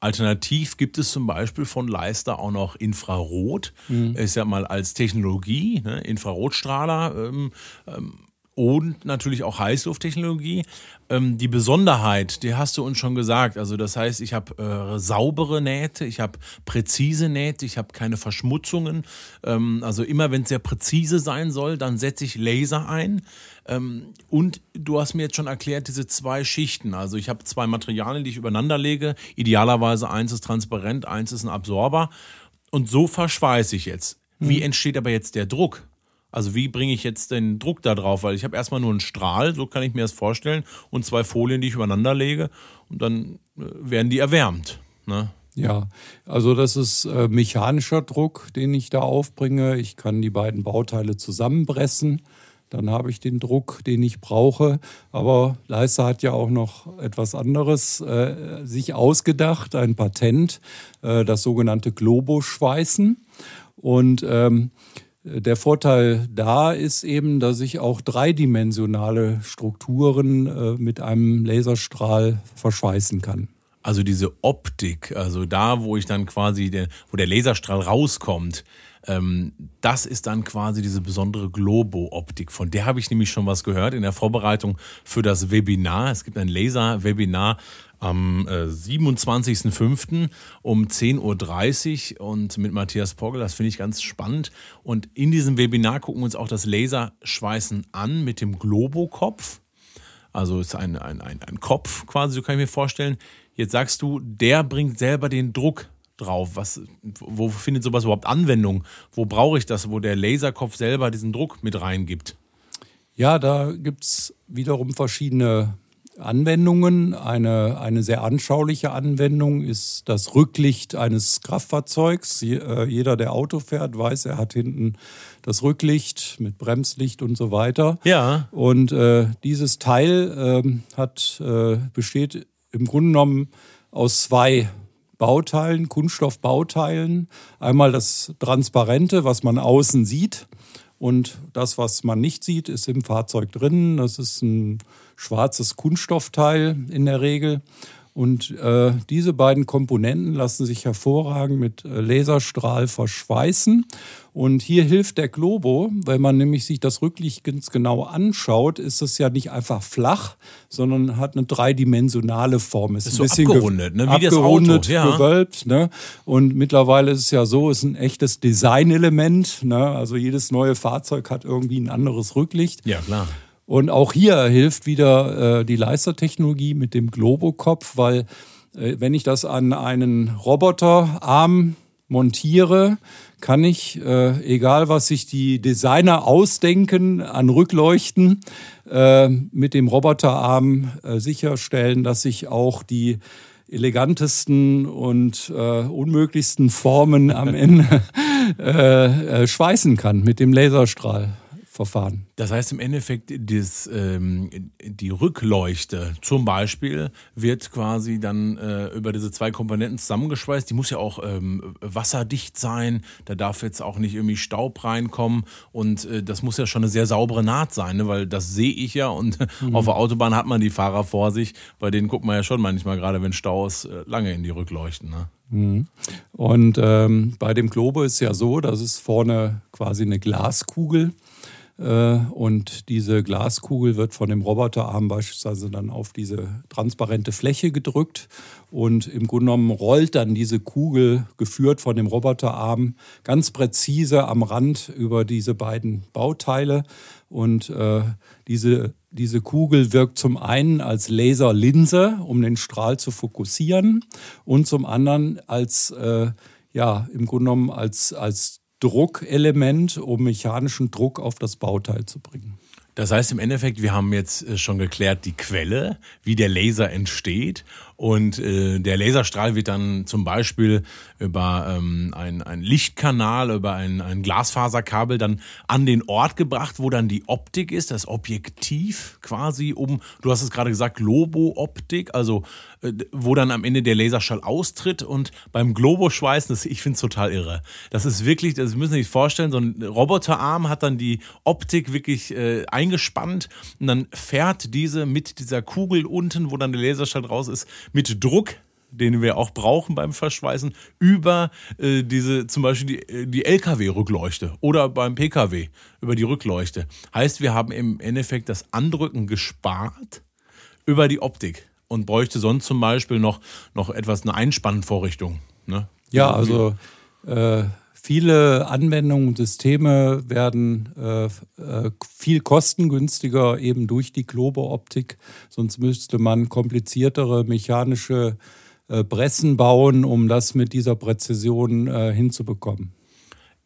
Alternativ gibt es zum Beispiel von Leister auch noch Infrarot. Mhm. Ist ja mal als Technologie, ne? Infrarotstrahler ähm, ähm, und natürlich auch Heißlufttechnologie. Ähm, die Besonderheit, die hast du uns schon gesagt. Also das heißt, ich habe äh, saubere Nähte, ich habe präzise Nähte, ich habe keine Verschmutzungen. Ähm, also immer wenn es sehr präzise sein soll, dann setze ich Laser ein. Ähm, und du hast mir jetzt schon erklärt, diese zwei Schichten. Also ich habe zwei Materialien, die ich übereinander lege. Idealerweise eins ist transparent, eins ist ein Absorber. Und so verschweiße ich jetzt. Wie mhm. entsteht aber jetzt der Druck? Also wie bringe ich jetzt den Druck da drauf? Weil ich habe erstmal nur einen Strahl, so kann ich mir das vorstellen, und zwei Folien, die ich übereinander lege und dann äh, werden die erwärmt. Ne? Ja, also das ist äh, mechanischer Druck, den ich da aufbringe. Ich kann die beiden Bauteile zusammenpressen. Dann habe ich den Druck, den ich brauche. Aber Leister hat ja auch noch etwas anderes äh, sich ausgedacht, ein Patent, äh, das sogenannte Globoschweißen. Und ähm, der Vorteil da ist eben, dass ich auch dreidimensionale Strukturen äh, mit einem Laserstrahl verschweißen kann. Also diese Optik, also da, wo ich dann quasi, der, wo der Laserstrahl rauskommt, ähm, das ist dann quasi diese besondere Globo-Optik. Von der habe ich nämlich schon was gehört in der Vorbereitung für das Webinar. Es gibt ein Laser-Webinar am äh, 27.05. um 10.30 Uhr und mit Matthias Pogel. Das finde ich ganz spannend. Und in diesem Webinar gucken wir uns auch das Laserschweißen an mit dem Globokopf. Also ist ein, ein, ein, ein Kopf quasi, so kann ich mir vorstellen. Jetzt sagst du, der bringt selber den Druck drauf. Was, wo findet sowas überhaupt Anwendung? Wo brauche ich das, wo der Laserkopf selber diesen Druck mit reingibt? Ja, da gibt es wiederum verschiedene Anwendungen. Eine, eine sehr anschauliche Anwendung ist das Rücklicht eines Kraftfahrzeugs. Äh, jeder, der Auto fährt, weiß, er hat hinten das Rücklicht mit Bremslicht und so weiter. Ja. Und äh, dieses Teil äh, hat, äh, besteht im Grunde genommen aus zwei Bauteilen, Kunststoffbauteilen. Einmal das Transparente, was man außen sieht. Und das, was man nicht sieht, ist im Fahrzeug drin. Das ist ein schwarzes Kunststoffteil in der Regel. Und äh, diese beiden Komponenten lassen sich hervorragend mit äh, Laserstrahl verschweißen. Und hier hilft der Globo, wenn man nämlich sich das Rücklicht ganz genau anschaut, ist es ja nicht einfach flach, sondern hat eine dreidimensionale Form. Es ist, ist ein bisschen abgerundet, ne? wie abgerundet, das Auto. Gewölbt. Ne? Und mittlerweile ist es ja so, es ist ein echtes Designelement. Ne? Also jedes neue Fahrzeug hat irgendwie ein anderes Rücklicht. Ja, klar. Und auch hier hilft wieder äh, die Leistertechnologie mit dem Globokopf, weil äh, wenn ich das an einen Roboterarm montiere, kann ich, äh, egal was sich die Designer ausdenken an Rückleuchten, äh, mit dem Roboterarm äh, sicherstellen, dass ich auch die elegantesten und äh, unmöglichsten Formen am Ende schweißen kann mit dem Laserstrahl. Verfahren. Das heißt im Endeffekt, das, ähm, die Rückleuchte zum Beispiel wird quasi dann äh, über diese zwei Komponenten zusammengeschweißt. Die muss ja auch ähm, wasserdicht sein. Da darf jetzt auch nicht irgendwie Staub reinkommen. Und äh, das muss ja schon eine sehr saubere Naht sein, ne? weil das sehe ich ja. Und mhm. auf der Autobahn hat man die Fahrer vor sich. Bei denen guckt man ja schon manchmal, gerade wenn Stau ist, äh, lange in die Rückleuchten. Ne? Mhm. Und ähm, bei dem Globo ist ja so, dass es vorne quasi eine Glaskugel äh, und diese Glaskugel wird von dem Roboterarm beispielsweise dann auf diese transparente Fläche gedrückt. Und im Grunde genommen rollt dann diese Kugel, geführt von dem Roboterarm, ganz präzise am Rand über diese beiden Bauteile. Und äh, diese, diese Kugel wirkt zum einen als Laserlinse, um den Strahl zu fokussieren, und zum anderen als, äh, ja, im Grunde genommen als, als Druckelement, um mechanischen Druck auf das Bauteil zu bringen. Das heißt im Endeffekt, wir haben jetzt äh, schon geklärt die Quelle, wie der Laser entsteht und äh, der Laserstrahl wird dann zum Beispiel über ähm, ein, ein Lichtkanal, über ein, ein Glasfaserkabel dann an den Ort gebracht, wo dann die Optik ist, das Objektiv quasi um, du hast es gerade gesagt, Globo-Optik, also äh, wo dann am Ende der Laserstrahl austritt und beim Globo-Schweißen, das, ich finde es total irre. Das ist wirklich, das müssen Sie sich vorstellen, so ein Roboterarm hat dann die Optik wirklich äh, eingespannt und dann fährt diese mit dieser Kugel unten, wo dann der Laserstrahl raus ist, mit Druck den wir auch brauchen beim Verschweißen, über äh, diese zum Beispiel die, äh, die LKW-Rückleuchte oder beim PKW über die Rückleuchte. Heißt, wir haben im Endeffekt das Andrücken gespart über die Optik und bräuchte sonst zum Beispiel noch, noch etwas eine Einspannvorrichtung. Ne? Ja, also äh, viele Anwendungen und Systeme werden äh, äh, viel kostengünstiger eben durch die Globo-Optik. Sonst müsste man kompliziertere mechanische äh, Pressen bauen, um das mit dieser Präzision äh, hinzubekommen.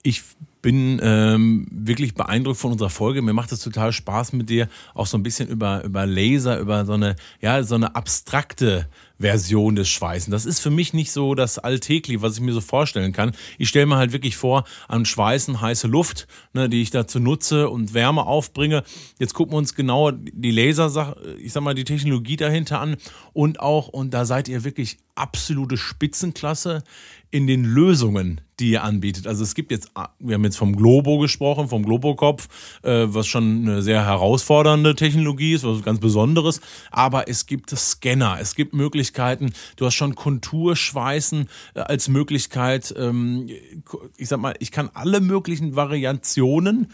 Ich bin ähm, wirklich beeindruckt von unserer Folge. Mir macht es total Spaß mit dir, auch so ein bisschen über, über Laser, über so eine, ja, so eine abstrakte Version des Schweißen. Das ist für mich nicht so das Alltägliche, was ich mir so vorstellen kann. Ich stelle mir halt wirklich vor, an Schweißen heiße Luft, ne, die ich dazu nutze und Wärme aufbringe. Jetzt gucken wir uns genau die Laser, ich sag mal, die Technologie dahinter an und auch, und da seid ihr wirklich absolute Spitzenklasse in den Lösungen, die ihr anbietet. Also es gibt jetzt, wir haben jetzt vom Globo gesprochen, vom Globokopf, äh, was schon eine sehr herausfordernde Technologie ist, was ganz Besonderes. Aber es gibt Scanner, es gibt Möglichkeiten. Du hast schon Konturschweißen äh, als Möglichkeit. Ähm, ich sag mal, ich kann alle möglichen Variationen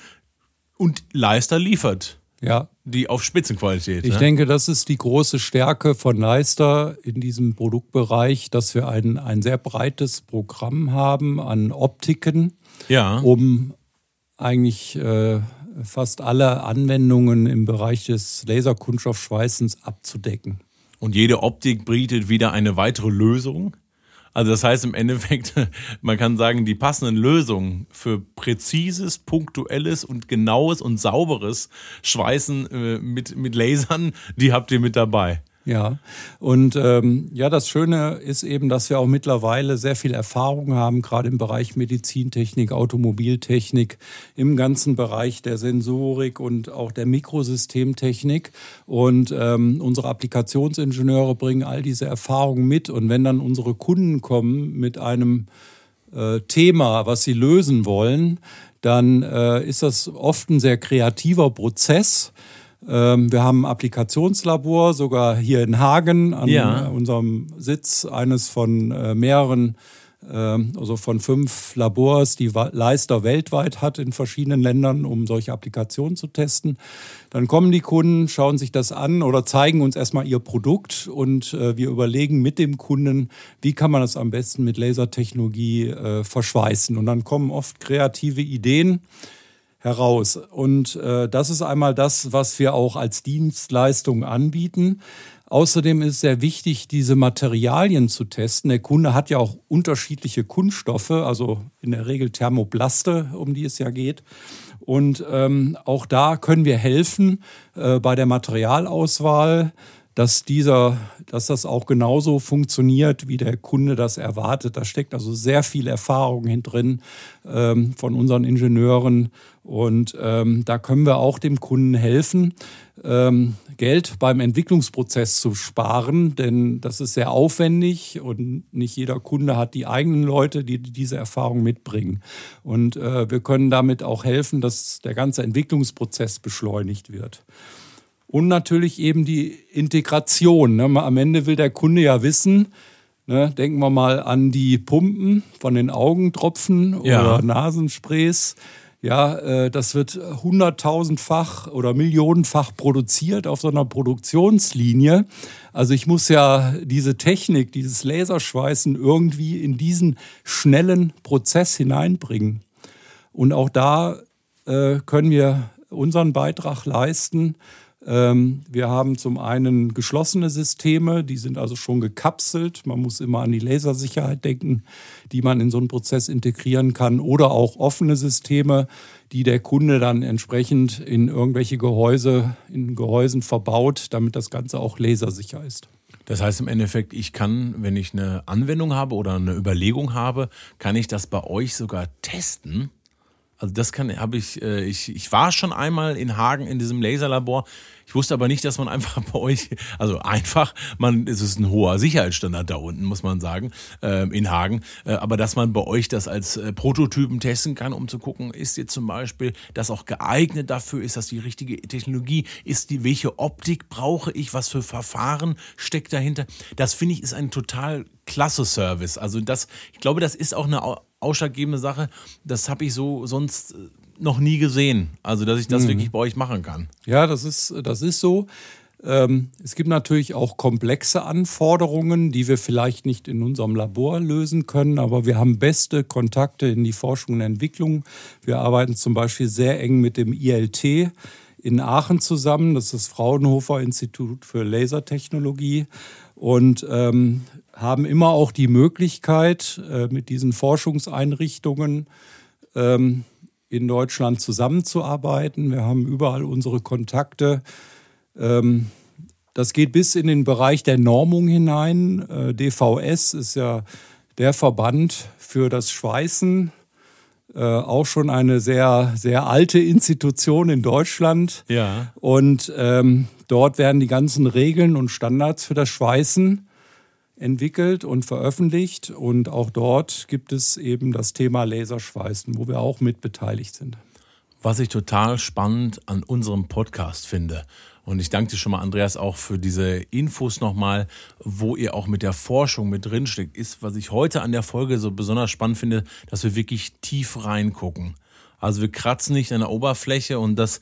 und Leister liefert ja. die auf Spitzenqualität. Ich ne? denke, das ist die große Stärke von Leister in diesem Produktbereich, dass wir ein, ein sehr breites Programm haben an Optiken, ja. um eigentlich äh, fast alle Anwendungen im Bereich des Laserkunststoffschweißens abzudecken. Und jede Optik bietet wieder eine weitere Lösung. Also das heißt im Endeffekt, man kann sagen, die passenden Lösungen für präzises, punktuelles und genaues und sauberes Schweißen äh, mit, mit Lasern, die habt ihr mit dabei. Ja, und ähm, ja, das Schöne ist eben, dass wir auch mittlerweile sehr viel Erfahrung haben, gerade im Bereich Medizintechnik, Automobiltechnik, im ganzen Bereich der Sensorik und auch der Mikrosystemtechnik. Und ähm, unsere Applikationsingenieure bringen all diese Erfahrungen mit. Und wenn dann unsere Kunden kommen mit einem äh, Thema, was sie lösen wollen, dann äh, ist das oft ein sehr kreativer Prozess wir haben ein Applikationslabor, sogar hier in Hagen, an ja. unserem Sitz, eines von äh, mehreren, ähm, also von fünf Labors, die Leister weltweit hat in verschiedenen Ländern, um solche Applikationen zu testen. Dann kommen die Kunden, schauen sich das an oder zeigen uns erstmal ihr Produkt und äh, wir überlegen mit dem Kunden, wie kann man das am besten mit Lasertechnologie äh, verschweißen. Und dann kommen oft kreative Ideen heraus. Und äh, das ist einmal das, was wir auch als Dienstleistung anbieten. Außerdem ist sehr wichtig, diese Materialien zu testen. Der Kunde hat ja auch unterschiedliche Kunststoffe, also in der Regel Thermoplaste, um die es ja geht. Und ähm, auch da können wir helfen äh, bei der Materialauswahl dass dieser, dass das auch genauso funktioniert, wie der Kunde das erwartet. Da steckt also sehr viel Erfahrung hin drin ähm, von unseren Ingenieuren und ähm, da können wir auch dem Kunden helfen, ähm, Geld beim Entwicklungsprozess zu sparen, denn das ist sehr aufwendig und nicht jeder Kunde hat die eigenen Leute, die diese Erfahrung mitbringen. Und äh, wir können damit auch helfen, dass der ganze Entwicklungsprozess beschleunigt wird. Und natürlich eben die Integration. Ne? Am Ende will der Kunde ja wissen, ne? denken wir mal an die Pumpen von den Augentropfen ja. oder Nasensprays. Ja, äh, das wird hunderttausendfach oder millionenfach produziert auf so einer Produktionslinie. Also ich muss ja diese Technik, dieses Laserschweißen irgendwie in diesen schnellen Prozess hineinbringen. Und auch da äh, können wir unseren Beitrag leisten, wir haben zum einen geschlossene Systeme, die sind also schon gekapselt. Man muss immer an die Lasersicherheit denken, die man in so einen Prozess integrieren kann. Oder auch offene Systeme, die der Kunde dann entsprechend in irgendwelche Gehäuse, in Gehäusen verbaut, damit das Ganze auch lasersicher ist. Das heißt im Endeffekt, ich kann, wenn ich eine Anwendung habe oder eine Überlegung habe, kann ich das bei euch sogar testen Also das kann, habe ich, äh, ich, ich war schon einmal in Hagen in diesem Laserlabor. Ich wusste aber nicht, dass man einfach bei euch, also einfach, man, es ist ein hoher Sicherheitsstandard da unten, muss man sagen, äh, in Hagen, äh, aber dass man bei euch das als äh, Prototypen testen kann, um zu gucken, ist jetzt zum Beispiel das auch geeignet dafür, ist das die richtige Technologie, ist die, welche Optik brauche ich, was für Verfahren steckt dahinter. Das finde ich ist ein total klasse Service. Also das, ich glaube, das ist auch eine ausschlaggebende Sache. Das habe ich so sonst äh, noch nie gesehen. Also, dass ich das mhm. wirklich bei euch machen kann. Ja, das ist, das ist so. Ähm, es gibt natürlich auch komplexe Anforderungen, die wir vielleicht nicht in unserem Labor lösen können, aber wir haben beste Kontakte in die Forschung und Entwicklung. Wir arbeiten zum Beispiel sehr eng mit dem ILT in Aachen zusammen. Das ist das Fraunhofer Institut für Lasertechnologie. Und ähm, haben immer auch die Möglichkeit, äh, mit diesen Forschungseinrichtungen ähm, in Deutschland zusammenzuarbeiten. Wir haben überall unsere Kontakte. Ähm, das geht bis in den Bereich der Normung hinein. Äh, DVS ist ja der Verband für das Schweißen. Äh, auch schon eine sehr, sehr alte Institution in Deutschland. Ja. Und ähm, dort werden die ganzen Regeln und Standards für das Schweißen entwickelt und veröffentlicht. Und auch dort gibt es eben das Thema Laserschweißen, wo wir auch mit beteiligt sind. Was ich total spannend an unserem Podcast finde, und ich danke dir schon mal, Andreas, auch für diese Infos nochmal, wo ihr auch mit der Forschung mit drinsteckt, ist, was ich heute an der Folge so besonders spannend finde, dass wir wirklich tief reingucken. Also wir kratzen nicht an der Oberfläche und das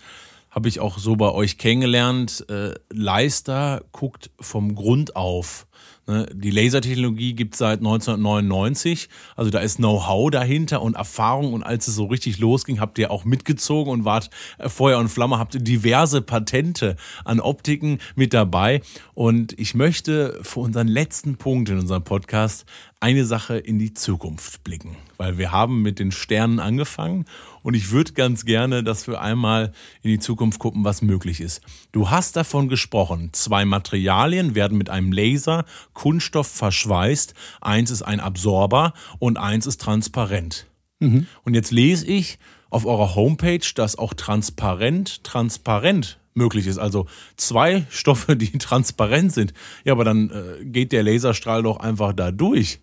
habe ich auch so bei euch kennengelernt. Äh, Leister guckt vom Grund auf die Lasertechnologie gibt es seit 1999, also da ist Know-how dahinter und Erfahrung. Und als es so richtig losging, habt ihr auch mitgezogen und wart äh, Feuer und Flamme, habt diverse Patente an Optiken mit dabei. Und ich möchte für unseren letzten Punkt in unserem Podcast eine Sache in die Zukunft blicken, weil wir haben mit den Sternen angefangen und ich würde ganz gerne, dass wir einmal in die Zukunft gucken, was möglich ist. Du hast davon gesprochen, zwei Materialien werden mit einem Laser Kunststoff verschweißt, eins ist ein Absorber und eins ist transparent. Mhm. Und jetzt lese ich auf eurer Homepage, dass auch transparent transparent möglich ist. Also zwei Stoffe, die transparent sind. Ja, aber dann äh, geht der Laserstrahl doch einfach da durch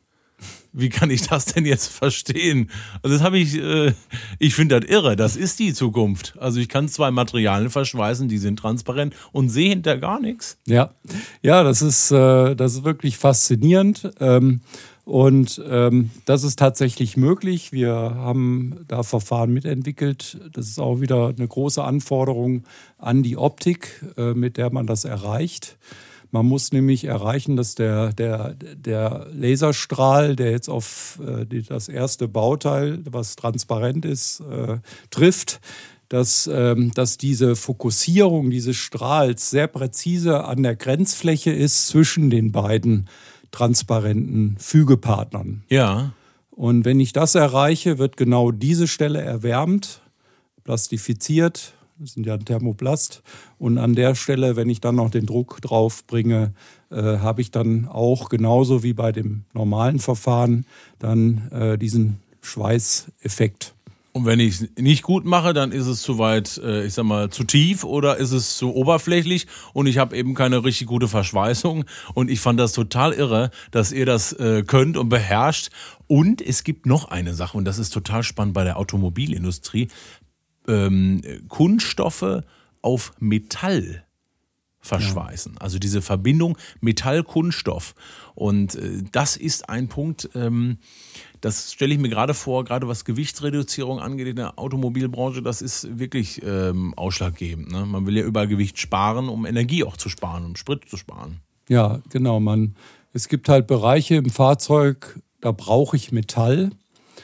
wie kann ich das denn jetzt verstehen? Also das habe ich, äh, ich finde das irre. Das ist die Zukunft. Also ich kann zwei Materialien verschweißen, die sind transparent und sehe hinter gar nichts. Ja, ja, das ist, äh, das ist wirklich faszinierend. Ähm, und ähm, das ist tatsächlich möglich. Wir haben da Verfahren mitentwickelt. Das ist auch wieder eine große Anforderung an die Optik, äh, mit der man das erreicht. Man muss nämlich erreichen, dass der, der, der Laserstrahl, der jetzt auf äh, das erste Bauteil, was transparent ist, äh, trifft, dass, ähm, dass diese Fokussierung dieses Strahls sehr präzise an der Grenzfläche ist zwischen den beiden transparenten Fügepartnern. Ja. Und wenn ich das erreiche, wird genau diese Stelle erwärmt, plastifiziert, das sind ja ein Thermoplast. Und an der Stelle, wenn ich dann noch den Druck drauf bringe, äh, habe ich dann auch genauso wie bei dem normalen Verfahren dann äh, diesen Schweißeffekt. Und wenn ich es nicht gut mache, dann ist es zu weit, äh, ich sag mal, zu tief oder ist es zu oberflächlich und ich habe eben keine richtig gute Verschweißung. Und ich fand das total irre, dass ihr das äh, könnt und beherrscht. Und es gibt noch eine Sache, und das ist total spannend bei der Automobilindustrie ähm, Kunststoffe auf Metall verschweißen. Ja. Also diese Verbindung Metall-Kunststoff. Und äh, das ist ein Punkt, ähm, das stelle ich mir gerade vor, gerade was Gewichtsreduzierung angeht in der Automobilbranche, das ist wirklich ähm, ausschlaggebend. Ne? Man will ja überall Gewicht sparen, um Energie auch zu sparen, um Sprit zu sparen. Ja, genau. Man, es gibt halt Bereiche im Fahrzeug, da brauche ich Metall.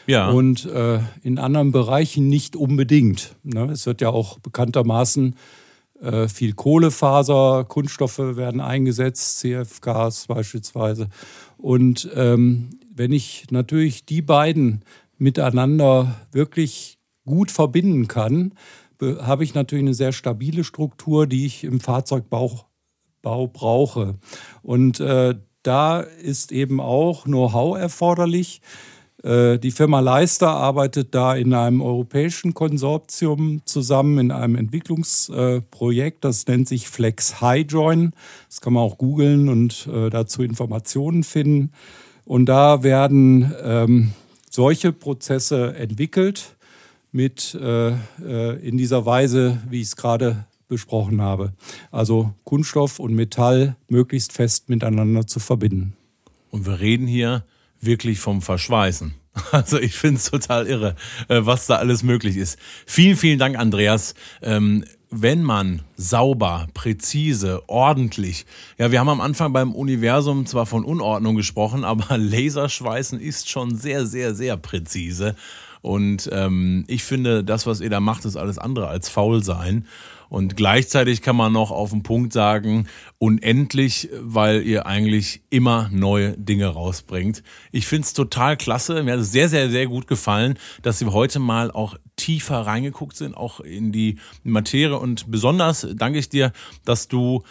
Ja. Und äh, in anderen Bereichen nicht unbedingt. Ne? Es wird ja auch bekanntermaßen äh, viel Kohlefaser, Kunststoffe werden eingesetzt, CFKs beispielsweise. Und ähm, wenn ich natürlich die beiden miteinander wirklich gut verbinden kann, habe ich natürlich eine sehr stabile Struktur, die ich im Fahrzeugbau Bau brauche. Und äh, da ist eben auch Know-how erforderlich. Äh, die Firma Leister arbeitet da in einem europäischen Konsortium zusammen in einem Entwicklungsprojekt. Das nennt sich Flex Hydroin. Das kann man auch googeln und äh, dazu Informationen finden. Und da werden ähm, solche Prozesse entwickelt mit äh, äh, in dieser Weise, wie ich es gerade besprochen habe. Also Kunststoff und Metall möglichst fest miteinander zu verbinden. Und wir reden hier wirklich vom Verschweißen. Also ich finde es total irre, äh, was da alles möglich ist. Vielen, vielen Dank, Andreas. Ähm, wenn man sauber, präzise, ordentlich, ja, wir haben am Anfang beim Universum zwar von Unordnung gesprochen, aber Laserschweißen ist schon sehr, sehr, sehr präzise. Und ähm, ich finde, das, was ihr da macht, ist alles andere als faul sein. Und gleichzeitig kann man noch auf den Punkt sagen, unendlich, weil ihr eigentlich immer neue Dinge rausbringt. Ich finde es total klasse. Mir hat es sehr, sehr, sehr gut gefallen, dass wir heute mal auch tiefer reingeguckt sind, auch in die Materie. Und besonders danke ich dir, dass du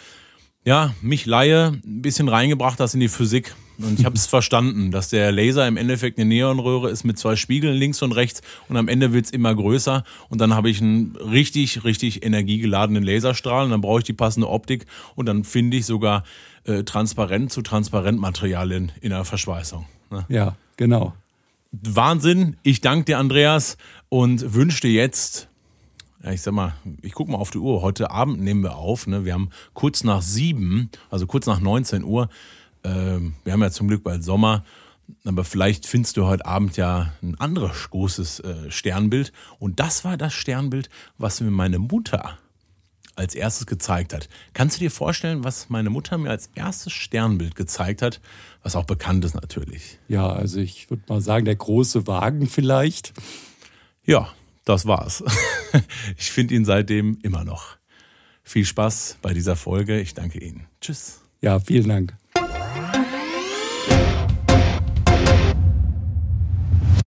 ja, mich Laie ein bisschen reingebracht hast in die Physik. Und ich habe es verstanden, dass der Laser im Endeffekt eine Neonröhre ist mit zwei Spiegeln links und rechts und am Ende wird's immer größer und dann habe ich einen richtig, richtig energiegeladenen Laserstrahl und dann brauche ich die passende Optik und dann finde ich sogar äh, transparent zu transparent Materialien in der Verschweißung. Ne? Ja, genau. Wahnsinn. Ich danke dir, Andreas, und wünsche dir jetzt ja, ich sag mal, ich gucke mal auf die Uhr. Heute Abend nehmen wir auf. Ne? Wir haben kurz nach sieben, also kurz nach 19 Uhr. Äh, wir haben ja zum Glück bald Sommer. Aber vielleicht findest du heute Abend ja ein anderes großes äh, Sternbild. Und das war das Sternbild, was mir meine Mutter als erstes gezeigt hat. Kannst du dir vorstellen, was meine Mutter mir als erstes Sternbild gezeigt hat, was auch bekannt ist natürlich? Ja, also ich würde mal sagen, der große Wagen vielleicht. Ja, das war's. Ich finde ihn seitdem immer noch. Viel Spaß bei dieser Folge. Ich danke Ihnen. Tschüss. Ja, vielen Dank.